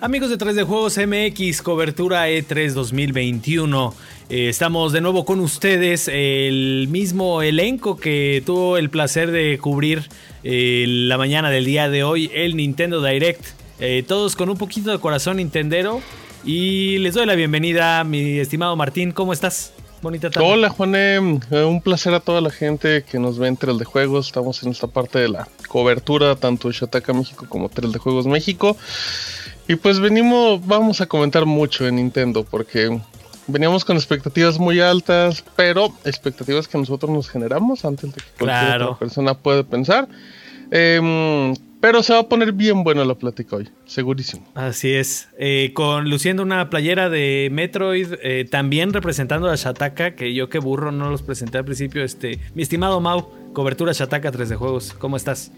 Amigos de 3 de Juegos MX, cobertura E3 2021. Eh, estamos de nuevo con ustedes, el mismo elenco que tuvo el placer de cubrir eh, la mañana del día de hoy, el Nintendo Direct. Eh, todos con un poquito de corazón nintendero. Y les doy la bienvenida, mi estimado Martín, ¿cómo estás? Bonita tarde. Hola Juanem, un placer a toda la gente que nos ve entre el de juegos. Estamos en esta parte de la cobertura, tanto Shataka México como 3 de Juegos México. Y pues venimos, vamos a comentar mucho en Nintendo porque veníamos con expectativas muy altas, pero expectativas que nosotros nos generamos antes de que cualquier otra persona pueda pensar. Em, pero se va a poner bien buena la plática hoy, segurísimo. Así es. Eh, con luciendo una playera de Metroid, eh, también representando a Shataka, que yo que burro no los presenté al principio. Este, mi estimado Mau, cobertura Shataka 3 de juegos. ¿Cómo estás?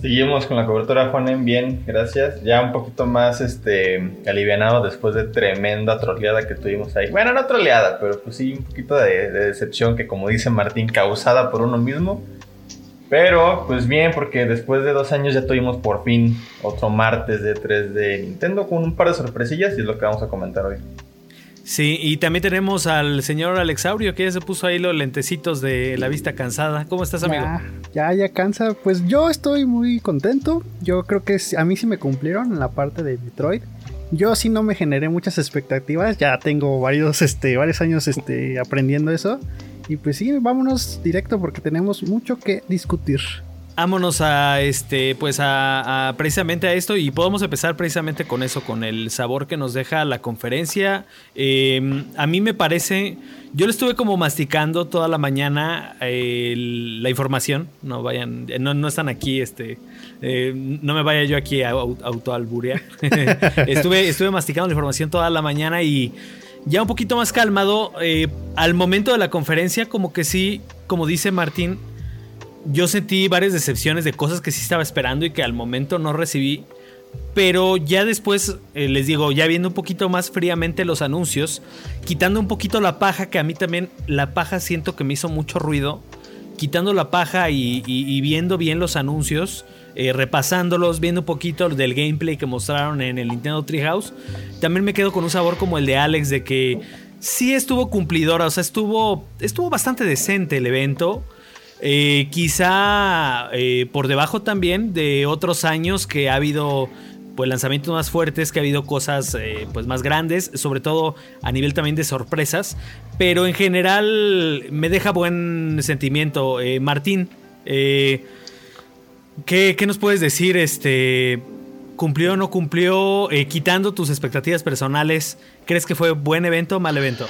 Seguimos con la cobertura, Juanen, bien, gracias. Ya un poquito más este, alivianado después de tremenda troleada que tuvimos ahí. Bueno, no troleada, pero pues sí, un poquito de, decepción que como dice Martín, causada por uno mismo. Pero pues bien, porque después de dos años ya tuvimos por fin otro martes de 3 de Nintendo con un par de sorpresillas y es lo que vamos a comentar hoy. Sí, y también tenemos al señor Alexaurio que ya se puso ahí los lentecitos de la vista cansada. ¿Cómo estás, amigo? Ya, ya, cansa. Pues yo estoy muy contento. Yo creo que a mí sí me cumplieron en la parte de Metroid. Yo sí no me generé muchas expectativas. Ya tengo varios, este, varios años este, aprendiendo eso. Y pues sí, vámonos directo porque tenemos mucho que discutir. Vámonos a este, pues a, precisamente a esto y podemos empezar precisamente con eso, con el sabor que nos deja la conferencia. Em, a mí me parece, yo le estuve como masticando toda la mañana la información. No vayan, no, están aquí, este, eh, no me vaya yo aquí a, autoalburear. estuve, estuve masticando la información toda la mañana y ya un poquito más calmado. Eh, al momento de la conferencia, como que sí, como dice Martín yo sentí varias decepciones de cosas que sí estaba esperando y que al momento no recibí. Pero ya después, eh, les digo, ya viendo un poquito más fríamente los anuncios, quitando un poquito la paja, que a mí también la paja siento que me hizo mucho ruido, quitando la paja y, viendo bien los anuncios, eh, repasándolos, viendo un poquito del gameplay que mostraron en el Nintendo Treehouse, también me quedo con un sabor como el de Alex, de que sí estuvo cumplidora, o sea, estuvo, estuvo bastante decente el evento. Eh, quizá eh, por debajo también de otros años que ha habido pues lanzamientos más fuertes, que ha habido cosas eh, pues más grandes, sobre todo a nivel también de sorpresas, pero en general me deja buen sentimiento. Martín, ¿qué, ¿qué, nos puedes decir? Este, ¿Cumplió o no cumplió? quitando tus expectativas personales, ¿crees que fue buen evento o mal evento?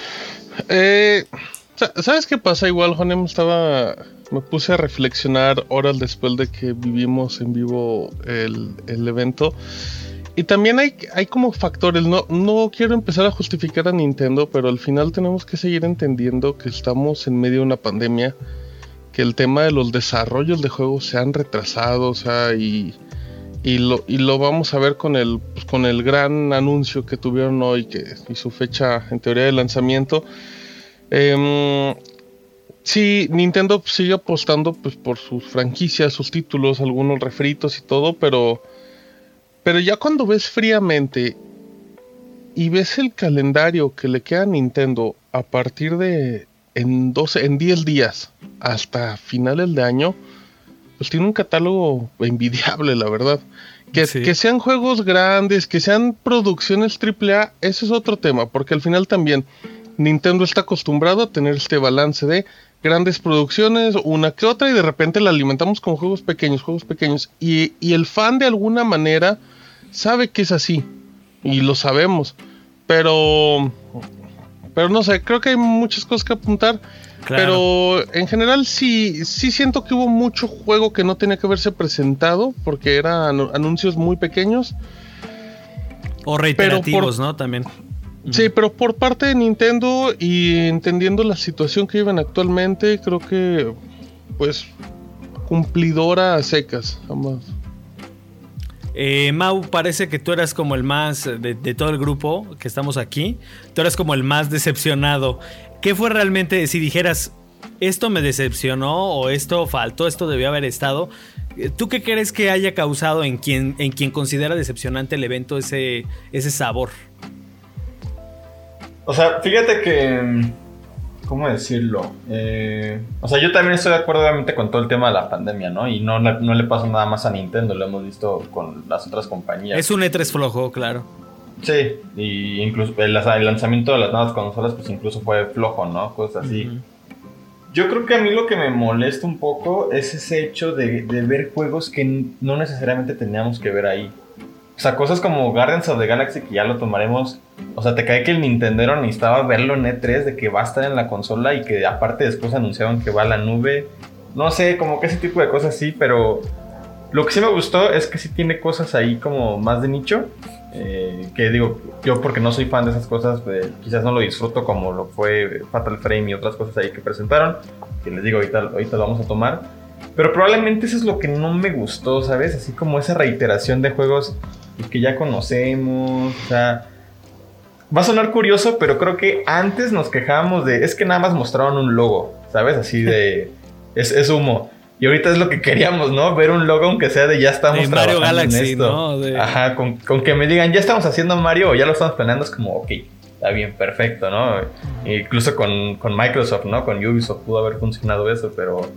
¿Sabes qué pasa? Igual, Juanem estaba me puse a reflexionar horas después de que vivimos en vivo el, evento. Y también hay, hay como factores, no, no quiero empezar a justificar a Nintendo, pero al final tenemos que seguir entendiendo que estamos en medio de una pandemia, que el tema de los desarrollos de juegos se han retrasado, o sea, y, y, lo, y lo vamos a ver con el, con el gran anuncio que tuvieron hoy que, y su fecha en teoría de lanzamiento. Eh, Sí, Nintendo sigue apostando pues, por sus franquicias, sus títulos, algunos refritos y todo, pero, pero ya cuando ves fríamente y ves el calendario que le queda a Nintendo a partir de en 12, en 10 días hasta finales de año, pues tiene un catálogo envidiable, la verdad. Que, que sean juegos grandes, que sean producciones AAA, ese es otro tema, porque al final también Nintendo está acostumbrado a tener este balance de grandes producciones, una que otra, y de repente la alimentamos con juegos pequeños, juegos pequeños. Y, el fan de alguna manera sabe que es así. Y lo sabemos. Pero. Pero no sé, creo que hay muchas cosas que apuntar. Pero en general sí, sí siento que hubo mucho juego que no tenía que haberse presentado. Porque eran anuncios muy pequeños. O reiterativos, ¿no? También. Sí, pero por parte de Nintendo y entendiendo la situación que viven actualmente, creo que pues cumplidora a secas, ambas. Eh, Mau, parece que tú eras como el más de, todo el grupo que estamos aquí. Tú eras como el más decepcionado. ¿Qué fue realmente, si dijeras, esto me decepcionó o esto faltó, esto debió haber estado. ¿Tú qué crees que haya causado en quien, en quien considera decepcionante el evento ese, ese sabor? O sea, fíjate que. ¿Cómo decirlo? Eh, o sea, yo también estoy de acuerdo, obviamente, con todo el tema de la pandemia, ¿no? Y no, no le pasa nada más a Nintendo, lo hemos visto con las otras compañías. Es un E3 flojo, claro. Sí, y incluso el, lanzamiento de las nuevas consolas, pues incluso fue flojo, ¿no? Cosas así. Yo creo que a mí lo que me molesta un poco es ese hecho de, de ver juegos que no necesariamente teníamos que ver ahí. O sea, cosas como Guardians of the Galaxy que ya lo tomaremos. O sea, te cae que el Nintendo necesitaba verlo en E3 de que va a estar en la consola y que aparte después anunciaron que va a la nube. No sé, como que ese tipo de cosas sí, pero lo que sí me gustó es que sí tiene cosas ahí como más de nicho. Eh, que digo, yo porque no soy fan de esas cosas, pues, quizás no lo disfruto como lo fue Fatal Frame y otras cosas ahí que presentaron. Que les digo, ahorita, ahorita lo vamos a tomar. Pero probablemente eso es lo que no me gustó, ¿sabes? Así como esa reiteración de juegos que ya conocemos. O sea, va a sonar curioso, pero creo que antes nos quejábamos de, es que nada más mostraron un logo, ¿sabes? Así de, es, humo. Y ahorita es lo que queríamos, ¿no? Ver un logo aunque sea de ya estamos Mario Galaxy, ¿no? Ajá, con, con, que me digan, ya estamos haciendo Mario o ya lo estamos planeando, es como, ok, está bien, perfecto, ¿no? Incluso con, con Microsoft, ¿no? Con Ubisoft pudo haber funcionado eso, pero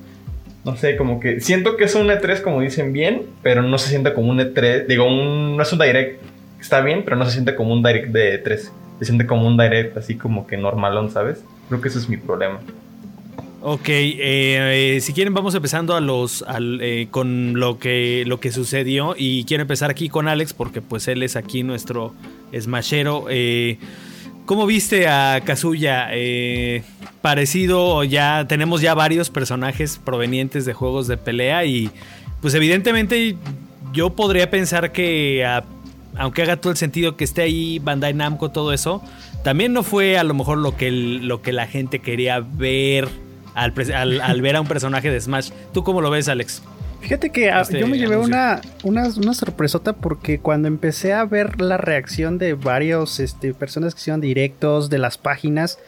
no sé, como que siento que es un E3 como dicen bien, pero no se siente como un E3, digo, un, no es un direct, está bien, pero no se siente como un direct de E3, se siente como un direct así como que normalón, ¿sabes? Creo que ese es mi problema. Ok, eh, si quieren vamos empezando a los eh, con lo que lo que sucedió y quiero empezar aquí con Alex porque pues él es aquí nuestro smashero. Eh, ¿Cómo viste a Kazuya? Eh, parecido, ya tenemos ya varios personajes provenientes de juegos de pelea y pues evidentemente yo podría pensar que aunque haga todo el sentido que esté ahí Bandai Namco, todo eso, también no fue a lo mejor lo que, lo que la gente quería ver al, al ver a un personaje de Smash. ¿Tú cómo lo ves, Alex? Fíjate que ah, yo me llevé una, una, sorpresota porque cuando empecé a ver la reacción de varios este, personas que hicieron directos de las páginas,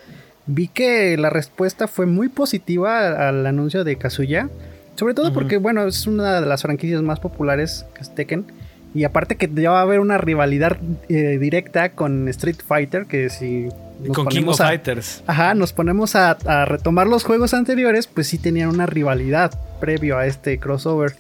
vi que la respuesta fue muy positiva al anuncio de Kazuya. Sobre todo porque, bueno, es una de las franquicias más populares que es Tekken. Y aparte que ya va a haber una rivalidad eh, directa con Street Fighter, que si nos con King of Fighters. Ajá, nos ponemos a, retomar los juegos anteriores, pues sí tenían una rivalidad previo a este crossover.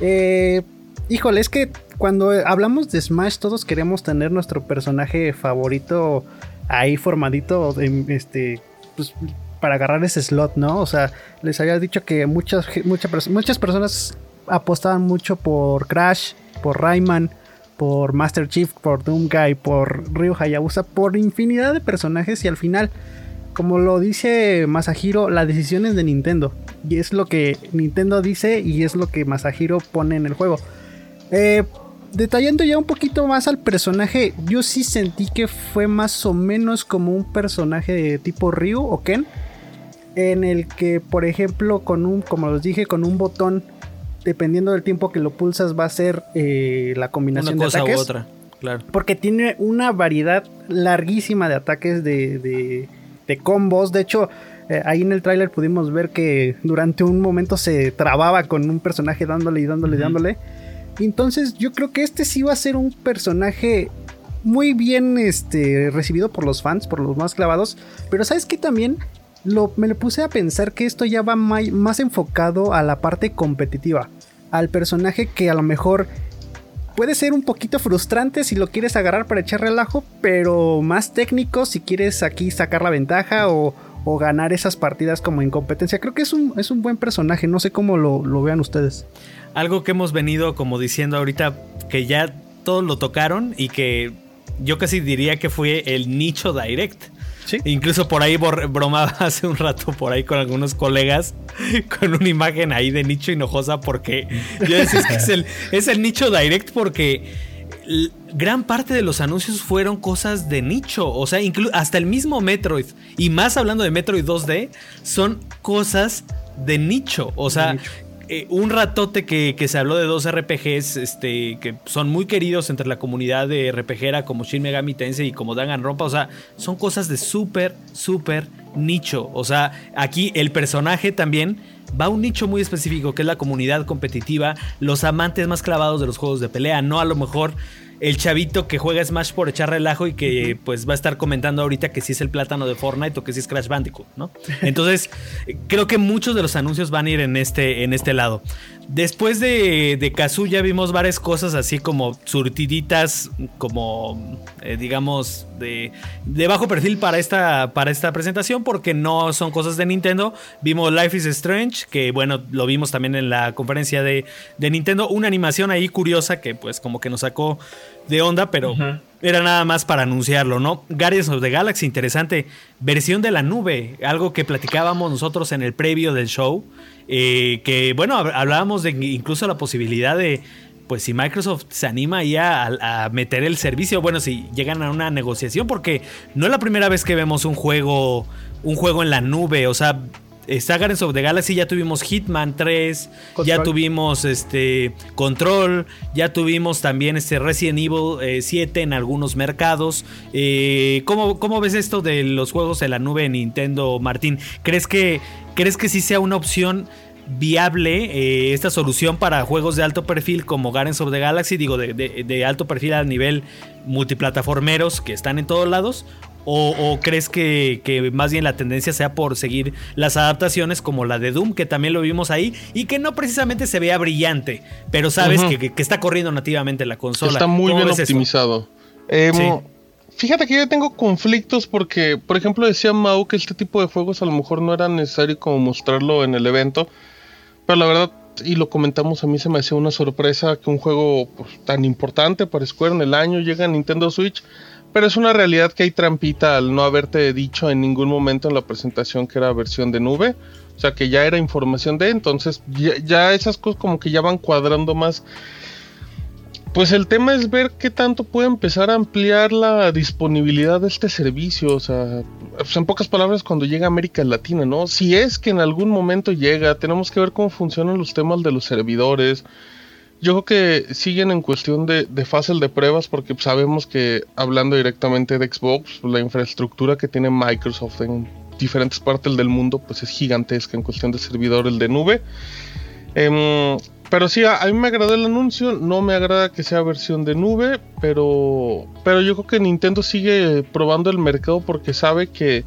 Eh, híjole, es que cuando hablamos de Smash todos queremos tener nuestro personaje favorito ahí formadito, este, pues, para agarrar ese slot, ¿no? O sea, les había dicho que muchas, muchas, muchas personas apostaban mucho por Crash, por Rayman, por Master Chief, por Doomguy, por Ryu Hayabusa, por infinidad de personajes y al final, como lo dice Masahiro, la decisión es de Nintendo. Y es lo que Nintendo dice y es lo que Masahiro pone en el juego. Eh, detallando ya un poquito más al personaje, yo sí sentí que fue más o menos como un personaje de tipo Ryu o Ken. En el que, por ejemplo, con un, como les dije, con un botón dependiendo del tiempo que lo pulsas, va a ser eh, la combinación de ataques. U otra, claro. Porque tiene una variedad larguísima de ataques de, de, combos. De hecho, eh, ahí en el tráiler pudimos ver que durante un momento se trababa con un personaje dándole y dándole y dándole. Entonces, yo creo que este sí va a ser un personaje muy bien este, recibido por los fans, por los más clavados. Pero sabes que también me le puse a pensar que esto ya va más enfocado a la parte competitiva. Al personaje que a lo mejor puede ser un poquito frustrante si lo quieres agarrar para echar relajo, pero más técnico si quieres aquí sacar la ventaja o, ganar esas partidas como en competencia. Creo que es un, es un buen personaje, no sé cómo lo, lo vean ustedes. Algo que hemos venido como diciendo ahorita que ya todos lo tocaron y que yo casi diría que fue el nicho direct. Incluso por ahí bromaba hace un rato por ahí con algunos colegas con una imagen ahí de nicho hinojosa porque yo decía que es el, es el nicho direct porque gran parte de los anuncios fueron cosas de nicho, o sea, hasta el mismo Metroid y más hablando de Metroid 2D son cosas de nicho, o sea, eh, un ratote que, se habló de dos RPGs este, que son muy queridos entre la comunidad de RPGera como Shin Megami Tensei y como Danganronpa. O sea, son cosas de súper, súper nicho. O sea, aquí el personaje también va a un nicho muy específico que es la comunidad competitiva, los amantes más clavados de los juegos de pelea, no a lo mejor el chavito que juega Smash por echar relajo y que pues va a estar comentando ahorita que si es el plátano de Fortnite o que si es Crash Bandicoot, ¿no? Entonces, creo que muchos de los anuncios van a ir en este, en este lado. Después de, de Kazuya vimos varias cosas así como surtiditas, como eh, digamos de, de, bajo perfil para esta, para esta presentación porque no son cosas de Nintendo. Vimos Life is Strange, que bueno, lo vimos también en la conferencia de, de Nintendo. Una animación ahí curiosa que pues como que nos sacó de onda, pero era nada más para anunciarlo, ¿no? Guardians of the Galaxy, interesante. Versión de la nube, algo que platicábamos nosotros en el previo del show. Eh, que bueno, hablábamos de incluso la posibilidad de, pues si Microsoft se anima ya a, meter el servicio, bueno, si llegan a una negociación, porque no es la primera vez que vemos un juego, un juego en la nube, o sea, está Guardians of the Galaxy, ya tuvimos Hitman 3, ya tuvimos este Control, ya tuvimos también este Resident Evil 7 eh, en algunos mercados. Eh, ¿cómo, ¿cómo, ves esto de los juegos en la nube en Nintendo, Martín? ¿Crees que ¿Crees que sí sea una opción viable eh, esta solución para juegos de alto perfil como Guardians of the Galaxy? Digo, de, alto perfil a nivel multiplataformeros que están en todos lados. ¿O, crees que, más bien la tendencia sea por seguir las adaptaciones como la de Doom, que también lo vimos ahí, y que no precisamente se vea brillante, pero sabes que, está corriendo nativamente la consola? Está muy bien optimizado. Em, Fíjate que yo tengo conflictos porque, por ejemplo, decía Mau que este tipo de juegos a lo mejor no era necesario como mostrarlo en el evento. Pero la verdad, y lo comentamos, a mí se me hacía una sorpresa que un juego pues, tan importante para Square en el año llegue a Nintendo Switch. Pero es una realidad que hay trampita al no haberte dicho en ningún momento en la presentación que era versión de nube. O sea que ya era información de, entonces ya, esas cosas como que ya van cuadrando más. Pues el tema es ver qué tanto puede empezar a ampliar la disponibilidad de este servicio. O sea, pues en pocas palabras, cuando llega a América Latina, ¿no? Si es que en algún momento llega, tenemos que ver cómo funcionan los temas de los servidores. Yo creo que siguen en cuestión de, de fase de pruebas porque sabemos que hablando directamente de Xbox, la infraestructura que tiene Microsoft en diferentes partes del mundo pues es gigantesca en cuestión de servidores de nube. Eh, pero sí, a, mí me agradó el anuncio, no me agrada que sea versión de nube, pero, pero yo creo que Nintendo sigue probando el mercado porque sabe que,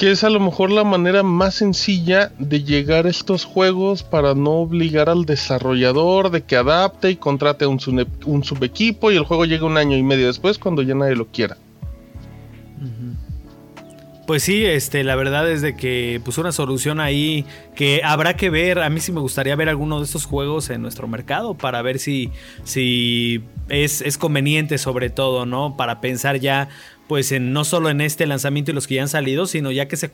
que es a lo mejor la manera más sencilla de llegar a estos juegos para no obligar al desarrollador de que adapte y contrate un, un subequipo y el juego llegue un año y medio después cuando ya nadie lo quiera. Pues sí, este, la verdad es de que pues una solución ahí que habrá que ver. A mí sí me gustaría ver alguno de estos juegos en nuestro mercado para ver si, si es, es conveniente sobre todo, ¿no? Para pensar ya pues en, no solo en este lanzamiento y los que ya han salido, sino ya que se,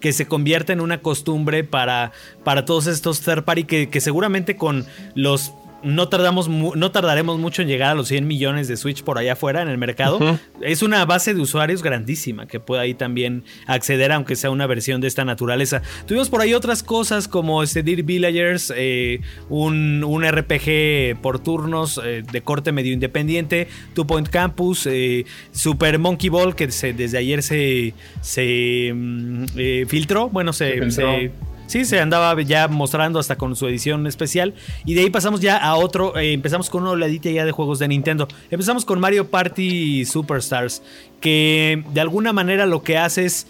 que se convierta en una costumbre para, para todos estos third party que, que seguramente con los no, tardamos no tardaremos mucho en llegar a los 100 millones de Switch por allá afuera en el mercado. Es una base de usuarios grandísima que puede ahí también acceder, aunque sea una versión de esta naturaleza. Tuvimos por ahí otras cosas como este Dear Villagers, eh, un, RPG por turnos eh, de corte medio independiente, Two Point Campus, eh, Super Monkey Ball, que desde ayer se, se mm, filtró. Bueno, se, se Sí, se andaba ya mostrando hasta con su edición especial. Y de ahí pasamos ya a otro. Eh, empezamos con una oladita ya de juegos de Nintendo. Empezamos con Mario Party Superstars. Que de alguna manera lo que hace es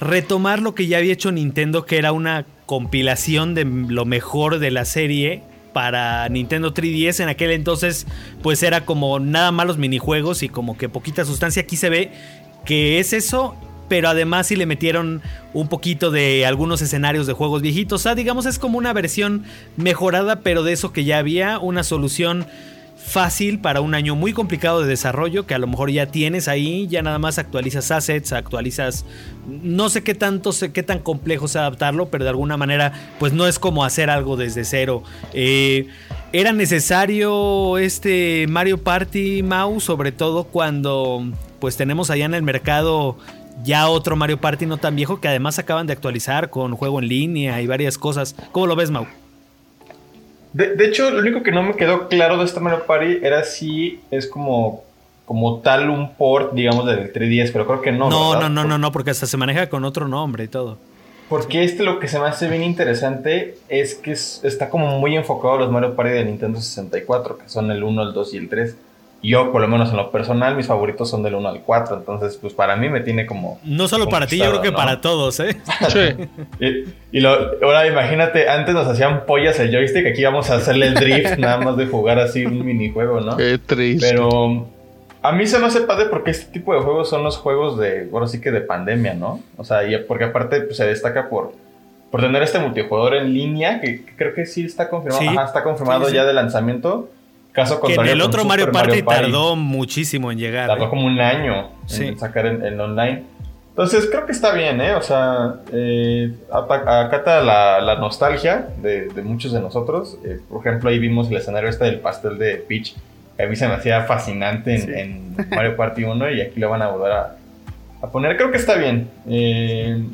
retomar lo que ya había hecho Nintendo, que era una compilación de lo mejor de la serie para Nintendo 3DS. En aquel entonces, pues era como nada más los minijuegos y como que poquita sustancia. Aquí se ve que es eso pero además sí le metieron un poquito de algunos escenarios de juegos viejitos. O sea, digamos, es como una versión mejorada, pero de eso que ya había, una solución fácil para un año muy complicado de desarrollo que a lo mejor ya tienes ahí, ya nada más actualizas assets, actualizas, no sé qué tanto, sé qué tan complejo es adaptarlo, pero de alguna manera pues no es como hacer algo desde cero. Eh, era necesario este Mario Party Mouse, sobre todo cuando pues tenemos allá en el mercado ya otro Mario Party no tan viejo que además acaban de actualizar con juego en línea y varias cosas. ¿Cómo lo ves, Mau? De, de, hecho, lo único que no me quedó claro de este Mario Party era si es como, como tal un port, digamos, del 3DS, pero creo que no. No, ¿verdad? no, no, no, no, porque hasta se maneja con otro nombre y todo. Porque este lo que se me hace bien interesante es que es, está como muy enfocado a los Mario Party de Nintendo 64, que son el 1, el 2 y el 3. Yo, por lo menos en lo personal, mis favoritos son del 1 al 4. Entonces, pues para mí me tiene como. No solo para ti, yo creo que ¿no? para todos, ¿eh? Sí. y, y lo, ahora imagínate, antes nos hacían pollas el joystick. Aquí vamos a hacerle el drift, nada más de jugar así un minijuego, ¿no? Qué triste. Pero a mí se me hace padre porque este tipo de juegos son los juegos de, bueno, sí que de pandemia, ¿no? O sea, y porque aparte pues, se destaca por, por tener este multijugador en línea, que, que creo que sí está confirmado, Sí. Ajá, está confirmado Sí, sí. ya de lanzamiento. Caso Que en el otro Mario Party, Party. tardó muchísimo en llegar. Tardó ¿eh? como un año Sí. en sacar en online. Entonces creo que está bien, ¿eh? O sea, eh, ata- acata la, la nostalgia de, de muchos de nosotros. Eh, por ejemplo, ahí vimos el escenario este del pastel de Peach. que A mí se me hacía fascinante en, Sí. en Mario Party 1 y aquí lo van a volver a, a poner. Creo que está bien.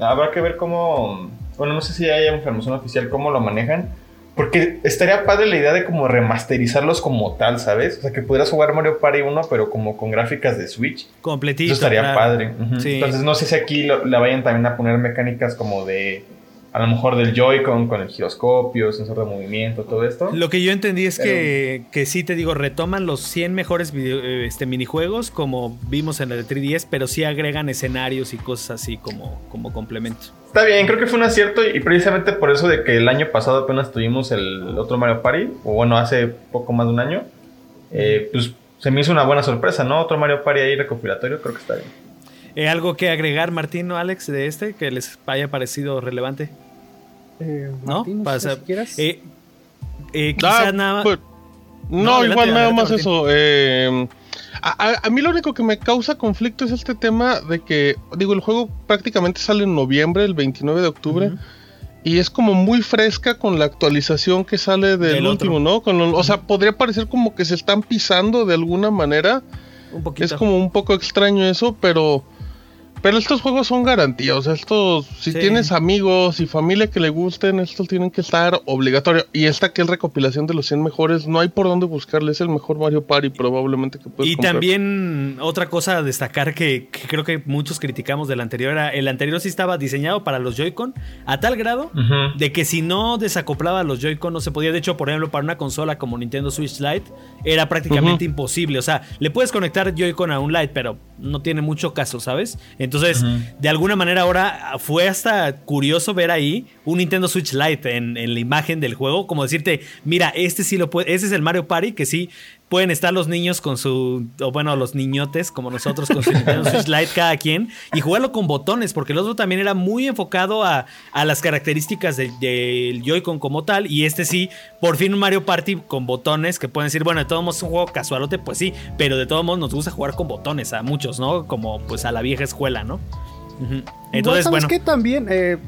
Habrá que ver cómo... Bueno, no sé si hay información oficial cómo lo manejan. Porque estaría padre la idea de como remasterizarlos como tal, ¿sabes? O sea, que pudieras jugar Mario Party 1, pero como con gráficas de Switch. Completito. Eso estaría claro. padre. Sí. Entonces no sé si aquí lo- la vayan también a poner mecánicas como de... A lo mejor del Joy-Con con el giroscopio, sensor de movimiento, todo esto. Lo que yo entendí es Pero- que, que sí, te digo, retoman los 100 mejores video- eh, este, minijuegos como vimos en el de 3DS, pero sí agregan escenarios y cosas así como, como complemento. Está bien, creo que fue un acierto y precisamente por eso de que el año pasado apenas tuvimos el otro Mario Party, o bueno, hace poco más de un año, eh, pues se me hizo una buena sorpresa, ¿no? Otro Mario Party ahí recopilatorio, creo que está bien. Eh, ¿Algo que agregar, Martín o Alex, de este que les haya parecido relevante? Eh, ¿No? Martín, no Pasa- si quieras. eh, eh, quizá Ah, nada pues, no, No, adelante, igual nada más Martín. eso. eh, a, a- a mí lo único que me causa conflicto es este tema de que, digo, el juego prácticamente sale en noviembre, el 29 de octubre. Y es como muy fresca con la actualización que sale del, Del último, otro. ¿no? Con lo- o sea, podría parecer como que se están pisando de alguna manera. un poquito. Es como un poco extraño eso, pero pero estos juegos son garantía, o sea, estos si Sí. tienes amigos y familia que le gusten, estos tienen que estar obligatorio. Y esta que es recopilación de los 100 mejores, no hay por dónde buscarle, es el mejor Mario Party probablemente que puedes Y comprar. también otra cosa a destacar que, que creo que muchos criticamos del anterior era el anterior sí estaba diseñado para los Joy-Con a tal grado de que si no desacoplaba los Joy-Con no se podía. De hecho, por ejemplo, para una consola como Nintendo Switch Lite era prácticamente imposible. O sea, le puedes conectar Joy-Con a un Lite, pero no tiene mucho caso, ¿sabes? Entonces, Ujú. de alguna manera ahora fue hasta curioso ver ahí un Nintendo Switch Lite en, en la imagen del juego, como decirte, mira, este sí lo puede, este es el Mario Party que sí pueden estar los niños con su, o bueno, los niñotes como nosotros con su Nintendo Switch Lite cada quien y jugarlo con botones, porque el otro también era muy enfocado a, a las características del del Joy-Con como tal y este sí, por fin un Mario Party con botones que pueden decir, bueno, de todos modos es un juego casualote, pues sí, pero de todos modos nos gusta jugar con botones a muchos, ¿no? Como pues a la vieja escuela, ¿no? Entonces, ¿sabes bueno. qué? También, eh,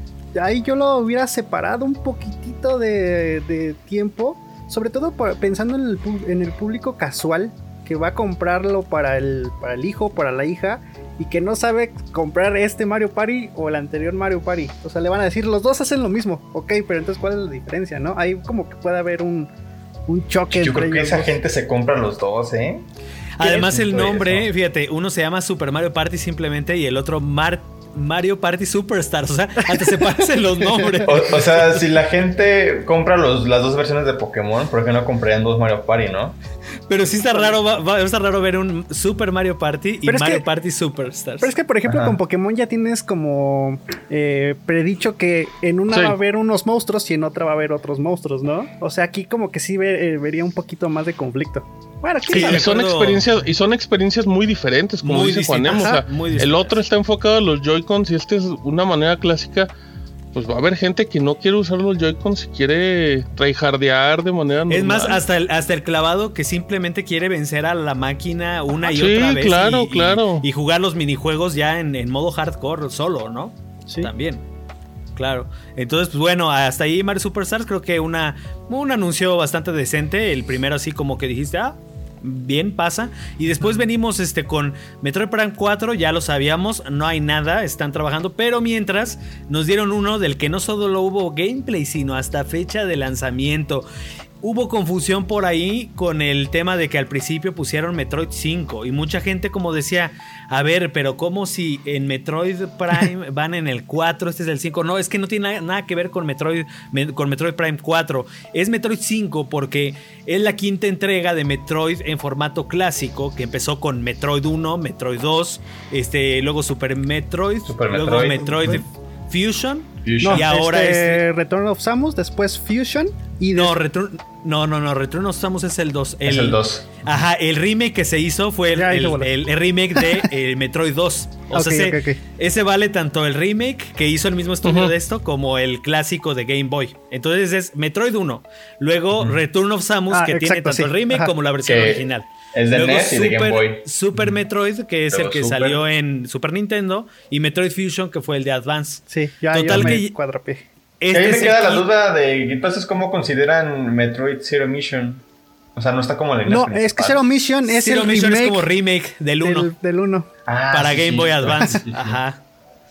ahí yo lo hubiera separado un poquitito de, de tiempo, sobre todo por- pensando en el, en el público casual que va a comprarlo para el, para el hijo, para la hija, y que no sabe comprar este Mario Party o el anterior Mario Party. O sea, le van a decir, los dos hacen lo mismo, ok, pero entonces, ¿cuál es la diferencia, no? Ahí como que puede haber un, un choque Yo entre creo que ellos esa dos. gente se compra los dos, ¿eh? Además, el nombre, eso? fíjate, uno se llama Super Mario Party simplemente y el otro Mar- Mario Party Superstars. O sea, hasta se parecen los nombres. O, o sea, si la gente compra los, las dos versiones de Pokémon, ¿por qué no comprarían dos Mario Party, no? Pero sí está raro, va, va- está raro ver un Super Mario Party y Pero es Mario que- Party Superstars. Pero es que, por ejemplo, Ajá. con Pokémon ya tienes como eh, predicho que en una Sí. va a haber unos monstruos y en otra va a haber otros monstruos, ¿no? O sea, aquí como que sí eh, vería un poquito más de conflicto. Bueno, Sí, y son experiencias y son experiencias muy diferentes como Muy dice Juanem, o sea, el otro está enfocado a los Joy-Cons y este es una manera clásica pues va a haber gente que no quiere usar los Joy-Cons si quiere tryhardear de manera normal. Es más, hasta el, hasta el clavado que simplemente quiere vencer a la máquina una y Sí, otra vez. claro, y, y- claro. Y, jugar los minijuegos ya en, en modo hardcore solo, ¿no? Sí. También. Claro. Entonces, pues bueno, hasta ahí Mario Superstars creo que una, un anuncio bastante decente. El primero así como que dijiste, ah, bien pasa. Y después venimos este con Metroid Prime 4, ya lo sabíamos, no hay nada, están trabajando, pero mientras nos dieron uno del que no solo hubo gameplay, sino hasta fecha de lanzamiento. Hubo confusión por ahí con el tema de que al principio pusieron Metroid 5 y mucha gente como decía, a ver, pero ¿cómo si en Metroid Prime van en el 4, este es el 5? No, es que no tiene nada, que ver con Metroid, con Metroid Prime 4. Es Metroid 5 porque es la quinta entrega de Metroid en formato clásico que empezó con Metroid 1, Metroid 2, este, luego Super Metroid, luego Metroid Fusion, y ahora este, es Return of Samus, después Fusion y no, Return no, no, no, Return of Samus es el 2. es el 2. Ajá, el remake que se hizo fue el, el, remake de eh, Metroid 2. O sea, ese, vale tanto el remake que hizo el mismo estudio de esto como el clásico de Game Boy. Entonces es Metroid 1. Luego Return of Samus, ah, que tiene tanto el remake como la versión original. Es de NES y de Game Boy. Super Metroid, que es el que salió en Super Nintendo. Y Metroid Fusion, que fue el de Advance. Sí, ya, Total yo me que este a mí me queda la duda de entonces cómo consideran Metroid Zero Mission. O sea, no está como en No, es que Zero Mission es Zero el Mission remake es como remake del 1. Del 1. Ah, para Game Boy Advance. Ajá.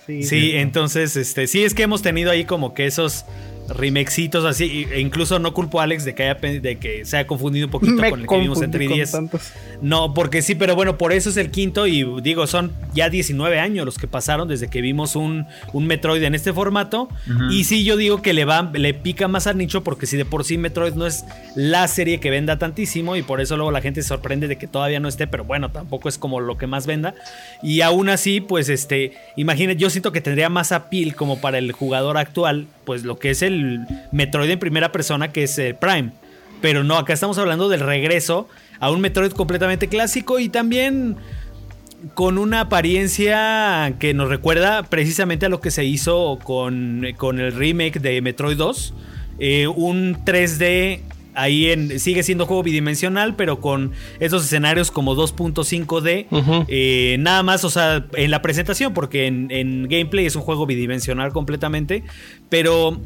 Sí, sí, entonces, este, sí es que hemos tenido ahí como que esos remakesitos así. E incluso no culpo a Alex de que, haya, de que se haya confundido un poquito con el que vimos en 3DS. No, porque sí, pero bueno, por eso es el quinto. Y digo, son ya 19 años los que pasaron desde que vimos un, un Metroid en este formato. Y sí, yo digo que le va, le pica más al nicho, porque si de por sí Metroid no es la serie que venda tantísimo. Y por eso luego la gente se sorprende de que todavía no esté. Pero bueno, tampoco es como lo que más venda. Y aún así, pues este, imagínate, yo siento que tendría más appeal como para el jugador actual, pues lo que es el Metroid en primera persona que es el Prime. Pero no, acá estamos hablando del regreso a un Metroid completamente clásico y también con una apariencia que nos recuerda precisamente a lo que se hizo con, con el remake de Metroid 2. Eh, un 3D ahí en, sigue siendo juego bidimensional, pero con esos escenarios como 2.5D. Eh, nada más, o sea, en la presentación, porque en, en, gameplay es un juego bidimensional completamente. Pero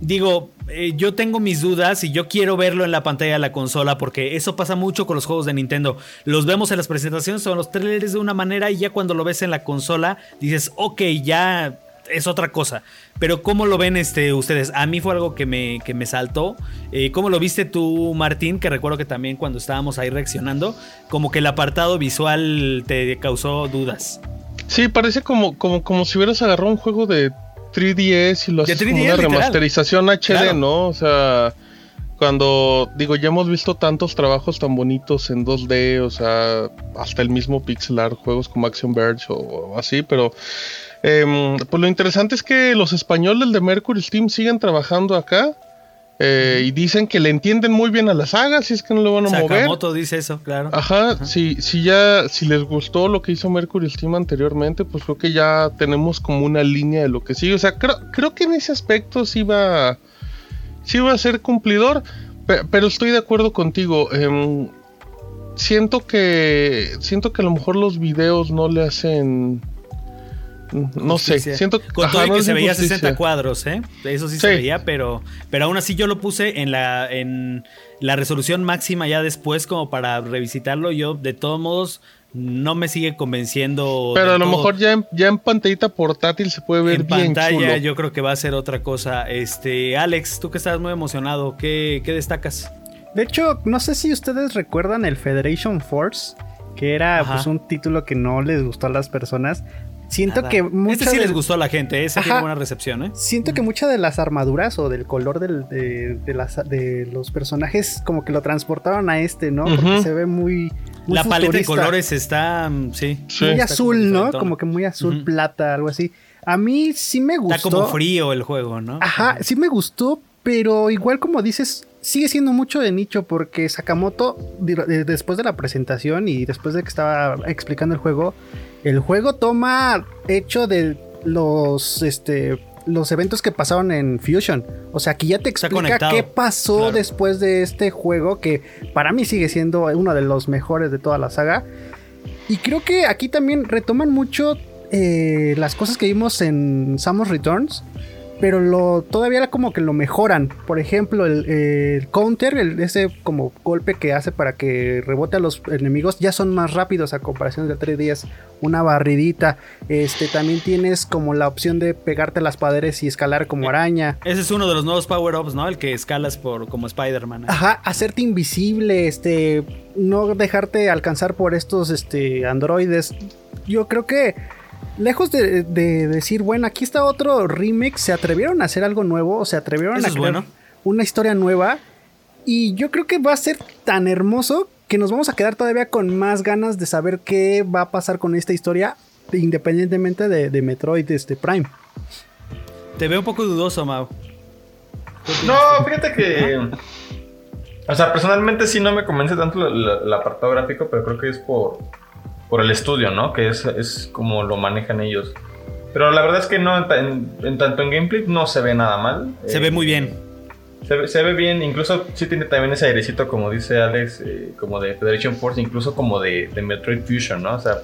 digo, eh, yo tengo mis dudas y yo quiero verlo en la pantalla de la consola porque eso pasa mucho con los juegos de Nintendo. Los vemos en las presentaciones o en los trailers de una manera y ya cuando lo ves en la consola dices, ok, ya es otra cosa. Pero ¿cómo lo ven este, ustedes? A mí fue algo que me, que me saltó. Eh, ¿Cómo lo viste tú, Martín? Que recuerdo que también cuando estábamos ahí reaccionando, como que el apartado visual te causó dudas. Sí, parece como, como, como si hubieras agarrado un juego de 3DS y lo haces como una remasterización HD, ¿no? O sea, cuando digo, ya hemos visto tantos trabajos tan bonitos en 2D, o sea, hasta el mismo pixel art, juegos como Action Verge o, así, pero eh, pues lo interesante es que los españoles de Mercury Steam siguen trabajando acá. Eh, y dicen que le entienden muy bien a la saga, si es que no lo van a Sakamoto mover. dice eso, claro. Ajá, Si, si ya, si les gustó lo que hizo Mercury Steam anteriormente, pues creo que ya tenemos como una línea de lo que sigue. O sea, creo, creo que en ese aspecto sí va, sí va a ser cumplidor, pero, estoy de acuerdo contigo. Em, siento que, siento que a lo mejor los videos no le hacen no sé, siento con todo que se veía 60 cuadros, ¿eh? Eso sí, se veía, pero, pero aún así yo lo puse en la, en la resolución máxima ya después como para revisitarlo. Yo, de todos modos, no me sigue convenciendo. Pero a lo mejor ya en, ya en pantallita portátil se puede ver en bien. En pantalla yo creo que va a ser otra cosa. Este, Alex, tú que estás muy emocionado, ¿qué, qué destacas? De hecho, no sé si ustedes recuerdan el Federation Force que era pues, un título que no les gustó a las personas, Siento que muchas. Este sí les gustó a la gente, ese tiene buena recepción, ¿eh? Siento que muchas de las armaduras o del color de, de, los personajes, como que lo transportaron a este, ¿no? Porque se ve muy. la paleta de colores está. Mm, sí. Muy azul, ¿no? Como que muy azul, plata, algo así. A mí sí me gustó. Está como frío el juego, ¿no? Ajá, sí me gustó, pero igual como dices, sigue siendo mucho de nicho porque Sakamoto, después de la presentación y después de que estaba explicando el juego, el juego toma hecho de los, este, los eventos que pasaron en Fusion. O sea, aquí ya te explica qué pasó después de este juego que para mí sigue siendo uno de los mejores de toda la saga. Y creo que aquí también retoman mucho eh, las cosas que vimos en Samus Returns. Pero lo todavía como que lo mejoran. Por ejemplo, el, el counter, el- ese como golpe que hace para que rebote a los enemigos, ya son más rápidos a comparación de 3 días. Una barridita. Este también tienes como la opción de pegarte a las paredes y escalar como araña. Ese es uno de los nuevos power-ups, ¿no? El que escalas por como Spider-Man. Ajá, hacerte invisible, este, no dejarte alcanzar por estos, este, androides. Yo creo que, lejos de, de decir, bueno, aquí está otro remake, se atrevieron a hacer algo nuevo, o se atrevieron Eso a crear bueno. una historia nueva. Y yo creo que va a ser tan hermoso que nos vamos a quedar todavía con más ganas de saber qué va a pasar con esta historia, independientemente de, de Metroid este, Prime. Te veo un poco dudoso, Mau. No, fíjate que. O sea, personalmente sí no me convence tanto el apartado gráfico, pero creo que es por, por el estudio, ¿no? Que es, es como lo manejan ellos. Pero la verdad es que no, en, en- tanto en gameplay no se ve nada mal. Se Eh, ve muy bien. Se ve, se ve bien, incluso sí tiene también ese airecito, como dice Alex, eh, como de Federation Force, incluso como de, de Metroid Fusion, ¿no? O sea,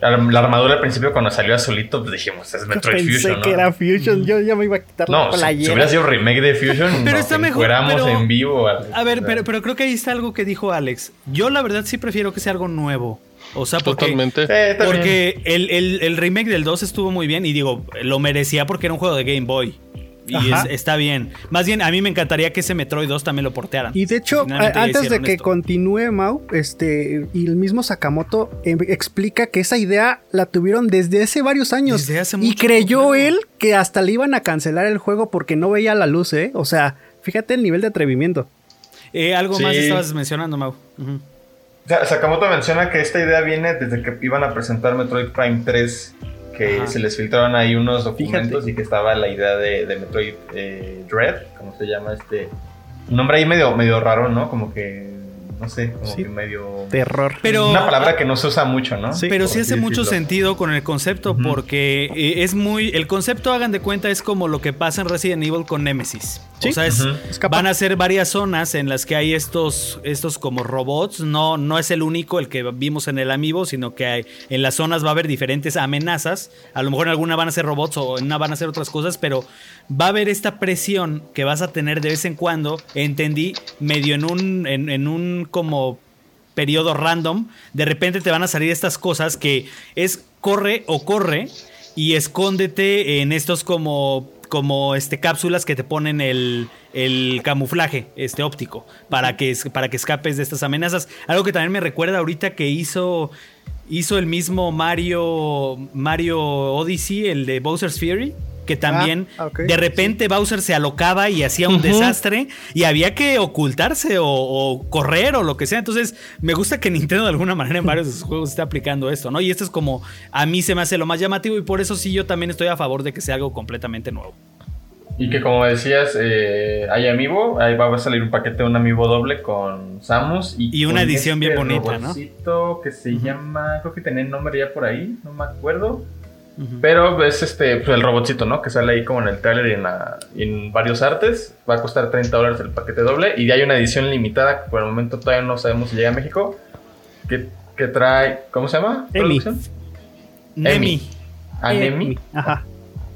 la, la armadura al principio cuando salió azulito, pues dijimos, es Metroid Pensé Fusion, ¿no? que era Fusion, yo ya me iba a quitar No, la si, playera. si hubiera sido remake de Fusion, Pero nos está mejor, pero- en vivo. Alex. A ver, pero, pero creo que ahí está algo que dijo Alex. Yo la verdad sí prefiero que sea algo nuevo. O sea, porque, Totalmente. Porque el, el- el remake del 2 estuvo muy bien y digo, lo merecía porque era un juego de Game Boy. Y es- está bien. Más bien, a mí me encantaría que ese Metroid 2 también lo portearan. Y de hecho, a- antes de que esto. continúe Mau, este, y el mismo Sakamoto eh, explica que esa idea la tuvieron desde hace varios años. Desde hace y mucho, creyó claro. él que hasta le iban a cancelar el juego porque no veía la luz, ¿eh? O sea, fíjate el nivel de atrevimiento. Eh, algo más estabas mencionando, Mau. Sea, Sakamoto menciona que esta idea viene desde que iban a presentar Metroid Prime 3, que Ajá. se les filtraron ahí unos documentos Fíjate. y que estaba la idea de, de Metroid eh, Dread, ¿cómo se llama este? Un nombre ahí medio, medio raro, ¿no? Como que, no sé, como Sí. que medio... Terror. Pero- Una palabra que no se usa mucho, ¿no? Sí. Pero sí hace mucho sentido con el concepto porque eh, es muy... El concepto, hagan de cuenta, es como lo que pasa en Resident Evil con Nemesis. Sí. O sea, es- van a ser varias zonas en las que hay estos, estos como robots. No, no es el único el que vimos en el Amiibo, sino que hay- en las zonas va a haber diferentes amenazas. A lo mejor en alguna van a ser robots o en una van a ser otras cosas, pero va a haber esta presión que vas a tener de vez en cuando, entendí, medio en un, en, un como periodo random, de repente te van a salir estas cosas que es corre o corre y escóndete en estos como como este cápsulas que te ponen el, el camuflaje este óptico para que para que escapes de estas amenazas. Algo que también me recuerda ahorita que hizo hizo el mismo Mario Mario Odyssey, el de Bowser's Fury, que también Ah, ok, de repente Bowser se alocaba y hacía un desastre y había que ocultarse o, o correr o lo que sea. Entonces, me gusta que Nintendo de alguna manera en varios de sus juegos esté aplicando esto, ¿no? Y esto es como a mí se me hace lo más llamativo y por eso sí yo también estoy a favor de que sea algo completamente nuevo. Y que como decías, eh, hay Amiibo, ahí va a salir un paquete de un Amiibo doble con Samus y, Y una edición bien este bonita, ¿no? que se llama, creo que tenía el nombre ya por ahí, no me acuerdo. Pero es este, pues el robotcito, ¿no? Que sale ahí como en el trailer y en, la- y en varios artes. Va a costar 30 dólares el paquete doble. Y ya hay una edición limitada, que por el momento todavía no sabemos si llega a México. Que, que trae, ¿cómo se llama? Emi. Nemi. Anemi. Eh, Ajá.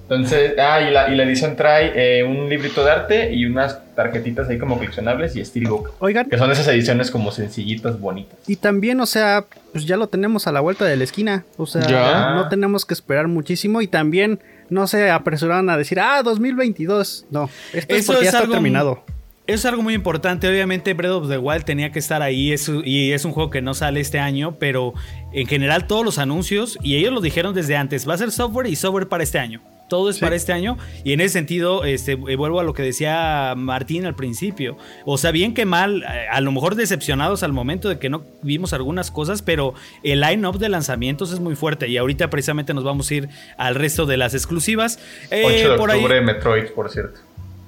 Entonces, ah, y la, y la edición trae eh, un librito de arte y unas tarjetitas ahí como coleccionables y Steelbook. Oigan, Que son esas ediciones como sencillitas, bonitas. y también, o sea, pues ya lo tenemos a la vuelta de la esquina. O sea, Ya. no tenemos que esperar muchísimo y también no se apresuraron a decir, ah, 2022. No, esto es Eso porque ya es está algo- terminado. Eso es algo muy importante. Obviamente, Breath of the Wild tenía que estar ahí. es- y es un juego que no sale este año. Pero en general, todos los anuncios, y ellos lo dijeron desde antes: va a ser software y software para este año. Todo es Sí. para este año. Y en ese sentido, este, eh, vuelvo a lo que decía Martín al principio. O sea, bien que mal, a lo mejor decepcionados al momento de que no vimos algunas cosas, pero el line-up de lanzamientos es muy fuerte. Y ahorita precisamente nos vamos a ir al resto de las exclusivas. Eh, 8 de por ahí- octubre, Metroid, por cierto.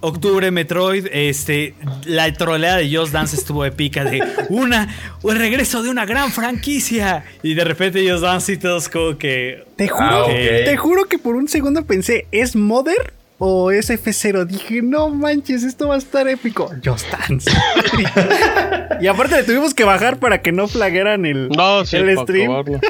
Octubre, Metroid, este, la troleada de Just Dance estuvo épica de una, el regreso de una gran franquicia. Y de repente Just Dance y todos como que... Te juro, Ah, ok. te juro que por un segundo pensé, ¿es Mother o es F0? Dije, no manches, esto va a estar épico. Just Dance. y aparte le tuvimos que bajar para que no flagueran el, No, sí, el para stream.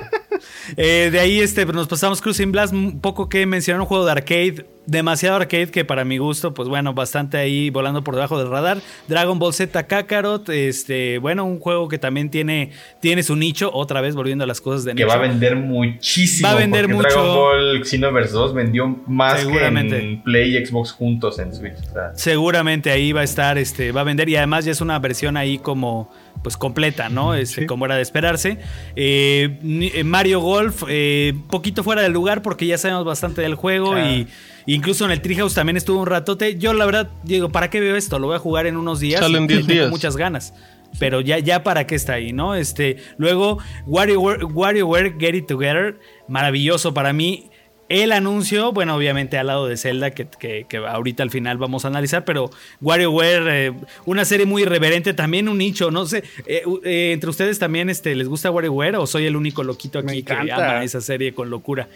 Eh, de ahí este, nos pasamos Cruising Blast, un poco que mencionar un juego de arcade demasiado arcade que para mi gusto, pues bueno, bastante ahí volando por debajo del radar. Dragon Ball Z Kakarot, este, bueno, un juego que también tiene, tiene su nicho, otra vez volviendo a las cosas de que nicho. Que va a vender muchísimo. Va a vender mucho. Dragon Ball Xenoverse 2 vendió más Seguramente. que en Play y Xbox juntos en Switch. Seguramente ahí va a estar, este, va a vender y además ya es una versión ahí como pues completa, ¿no? Este, Como era de esperarse. Eh, eh, Mario Golf, eh, poquito fuera del lugar porque ya sabemos bastante del juego y incluso en el Treehouse también estuvo un ratote. Yo la verdad digo, ¿para qué veo esto? Lo voy a jugar en unos días. Salen 10 días. muchas ganas. Pero ya, ya para qué está ahí, ¿no? Este, luego, WarioWare, WarioWare Get It Together, maravilloso para mí el anuncio, bueno, obviamente al lado de Zelda, que, ahorita al final vamos a analizar, pero WarioWare, eh, una serie muy irreverente, también un nicho, no sé, eh, eh, entre ustedes también este, les gusta WarioWare o soy el único loquito aquí que ama esa serie con locura.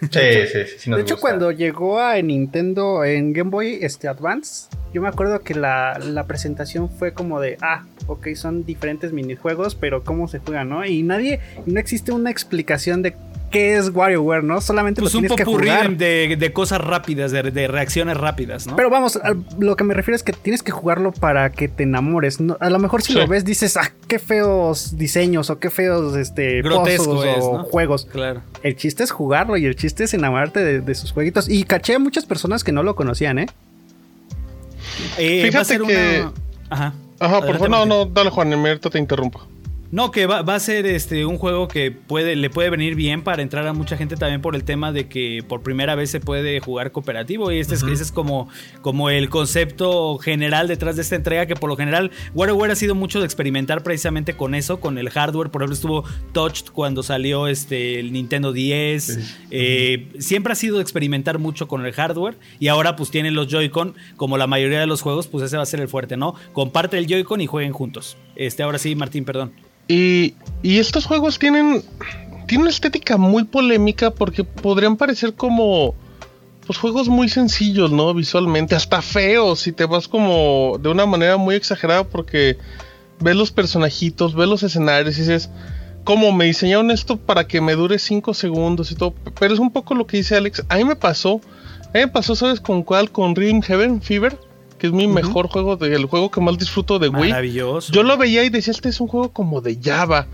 Sí, sí, sí. de hecho, cuando llegó a Nintendo en Game Boy este, Advance, yo me acuerdo que la, la, presentación fue como de, ah, ok, son diferentes minijuegos, pero cómo se juegan, ¿no? Y nadie, no existe una explicación de qué es WarioWare, ¿no? Solamente pues lo tienes que jugar. De, de cosas rápidas, de, de, reacciones rápidas, ¿no? Pero vamos, lo que me refiero es que tienes que jugarlo para que te enamores. A lo mejor si lo ves dices, ah, qué feos diseños o qué feos este, Grotesco o juegos. Claro. El chiste es jugarlo y el chiste es enamorarte de, sus jueguitos. Y caché a muchas personas que no lo conocían, ¿eh? eh Fíjate que... Ajá. Ajá, por favor, no, no, dale Juan, ahorita te interrumpo. No, que va, a ser este un juego que puede, le puede venir bien para entrar a mucha gente también por el tema de que por primera vez se puede jugar cooperativo. Y este es, ese es como, como el concepto general detrás de esta entrega, que por lo general WarioWare ha sido mucho de experimentar precisamente con eso, con el hardware. Por ejemplo, estuvo Touched cuando salió este, el Nintendo 10. Eh, siempre ha sido de experimentar mucho con el hardware. Y ahora pues tienen los Joy-Con, como la mayoría de los juegos, pues ese va a ser el fuerte, ¿no? Comparte el Joy-Con y jueguen juntos. Este, ahora sí, Martín, perdón. Y, estos juegos tienen, tienen una estética muy polémica porque podrían parecer como pues juegos muy sencillos, ¿no? Visualmente, hasta feos, si te vas como de una manera muy exagerada porque ves los personajitos, ves los escenarios y dices, ¿cómo me diseñaron esto para que me dure 5 segundos y todo? Pero es un poco lo que dice Alex. A mí me pasó, a mí me pasó, ¿sabes con cuál? Con Rhythm Heaven Fever que es mi mejor juego, de, el juego que más disfruto de Wii. Maravilloso. Yo lo veía y decía, este es un juego como de Java.